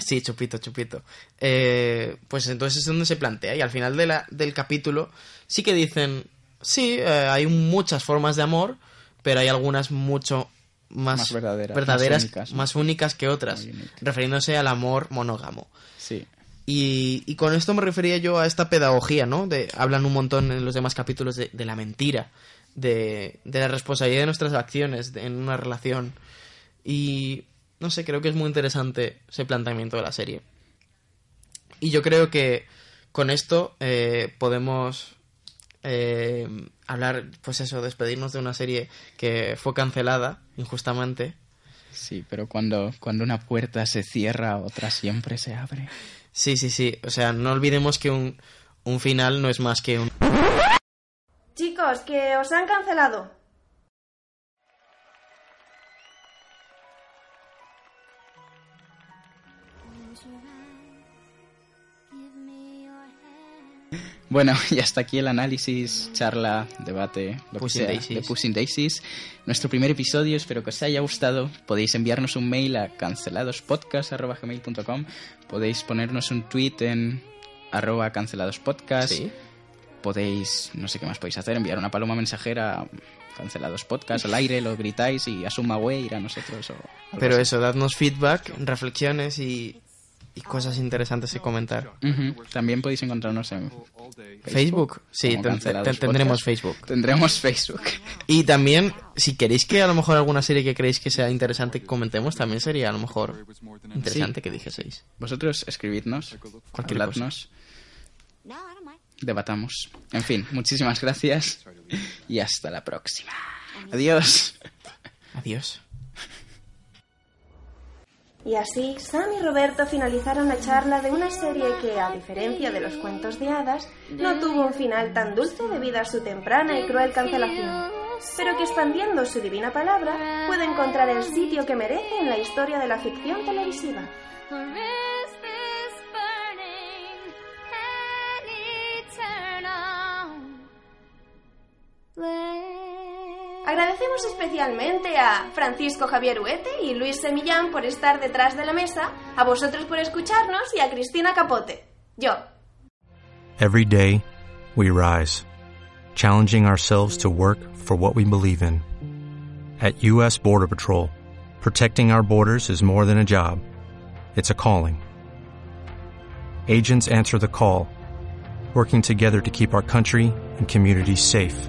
Sí, chupito, chupito. Eh, pues entonces es donde se plantea. Y al final de la- del capítulo sí que dicen, sí, eh, hay muchas formas de amor, pero hay algunas mucho más, Más verdaderas, verdaderas, más únicas, más únicas que otras, refiriéndose al amor monógamo. Sí. Y, y con esto me refería yo a esta pedagogía, ¿no? De, hablan un montón en los demás capítulos de, de la mentira, de, la responsabilidad de nuestras acciones en una relación. Y no sé, creo que es muy interesante ese planteamiento de la serie. Y yo creo que con esto eh, podemos eh, hablar, pues eso, despedirnos de una serie que fue cancelada injustamente. Sí, pero cuando, cuando una puerta se cierra, otra siempre se abre. Sí, sí, sí. O sea, no olvidemos que un, un final no es más que un... Chicos, que os han cancelado. Bueno, y hasta aquí el análisis, charla, debate, lo que sea, de Puss in Daisies. Nuestro primer episodio, espero que os haya gustado. Podéis enviarnos un mail a canceladospodcast.com. Podéis ponernos un tweet en arroba canceladospodcast. Sí. Podéis, no sé qué más podéis hacer, enviar una paloma mensajera a canceladospodcast al aire, lo gritáis y asuma way ir a nosotros. O Pero así. eso, dadnos feedback, reflexiones y, y cosas interesantes que comentar. También podéis encontrarnos en Facebook, sí, ten- ten- tendremos. Facebook. Tendremos Facebook. Y también, si queréis que a lo mejor alguna serie que creéis que sea interesante que comentemos, también sería a lo mejor interesante que dijeseis. Vosotros escribidnos, Cualquier debatamos. En fin, muchísimas gracias y hasta la próxima. Adiós. Adiós. Y así, Sam y Roberto finalizaron la charla de una serie que, a diferencia de los cuentos de hadas, no tuvo un final tan dulce debido a su temprana y cruel cancelación, pero que expandiendo su divina palabra puede encontrar el sitio que merece en la historia de la ficción televisiva. Agradecemos especialmente a Francisco Javier Huete y Luis Semillán por estar detrás de la mesa, a vosotros por escucharnos y a Cristina Capote. Yo, Every day, we rise, challenging ourselves to work for what we believe in. At U.S. Border Patrol, protecting our borders is more than a job, it's a calling. Agents answer the call, working together to keep our country and communities safe.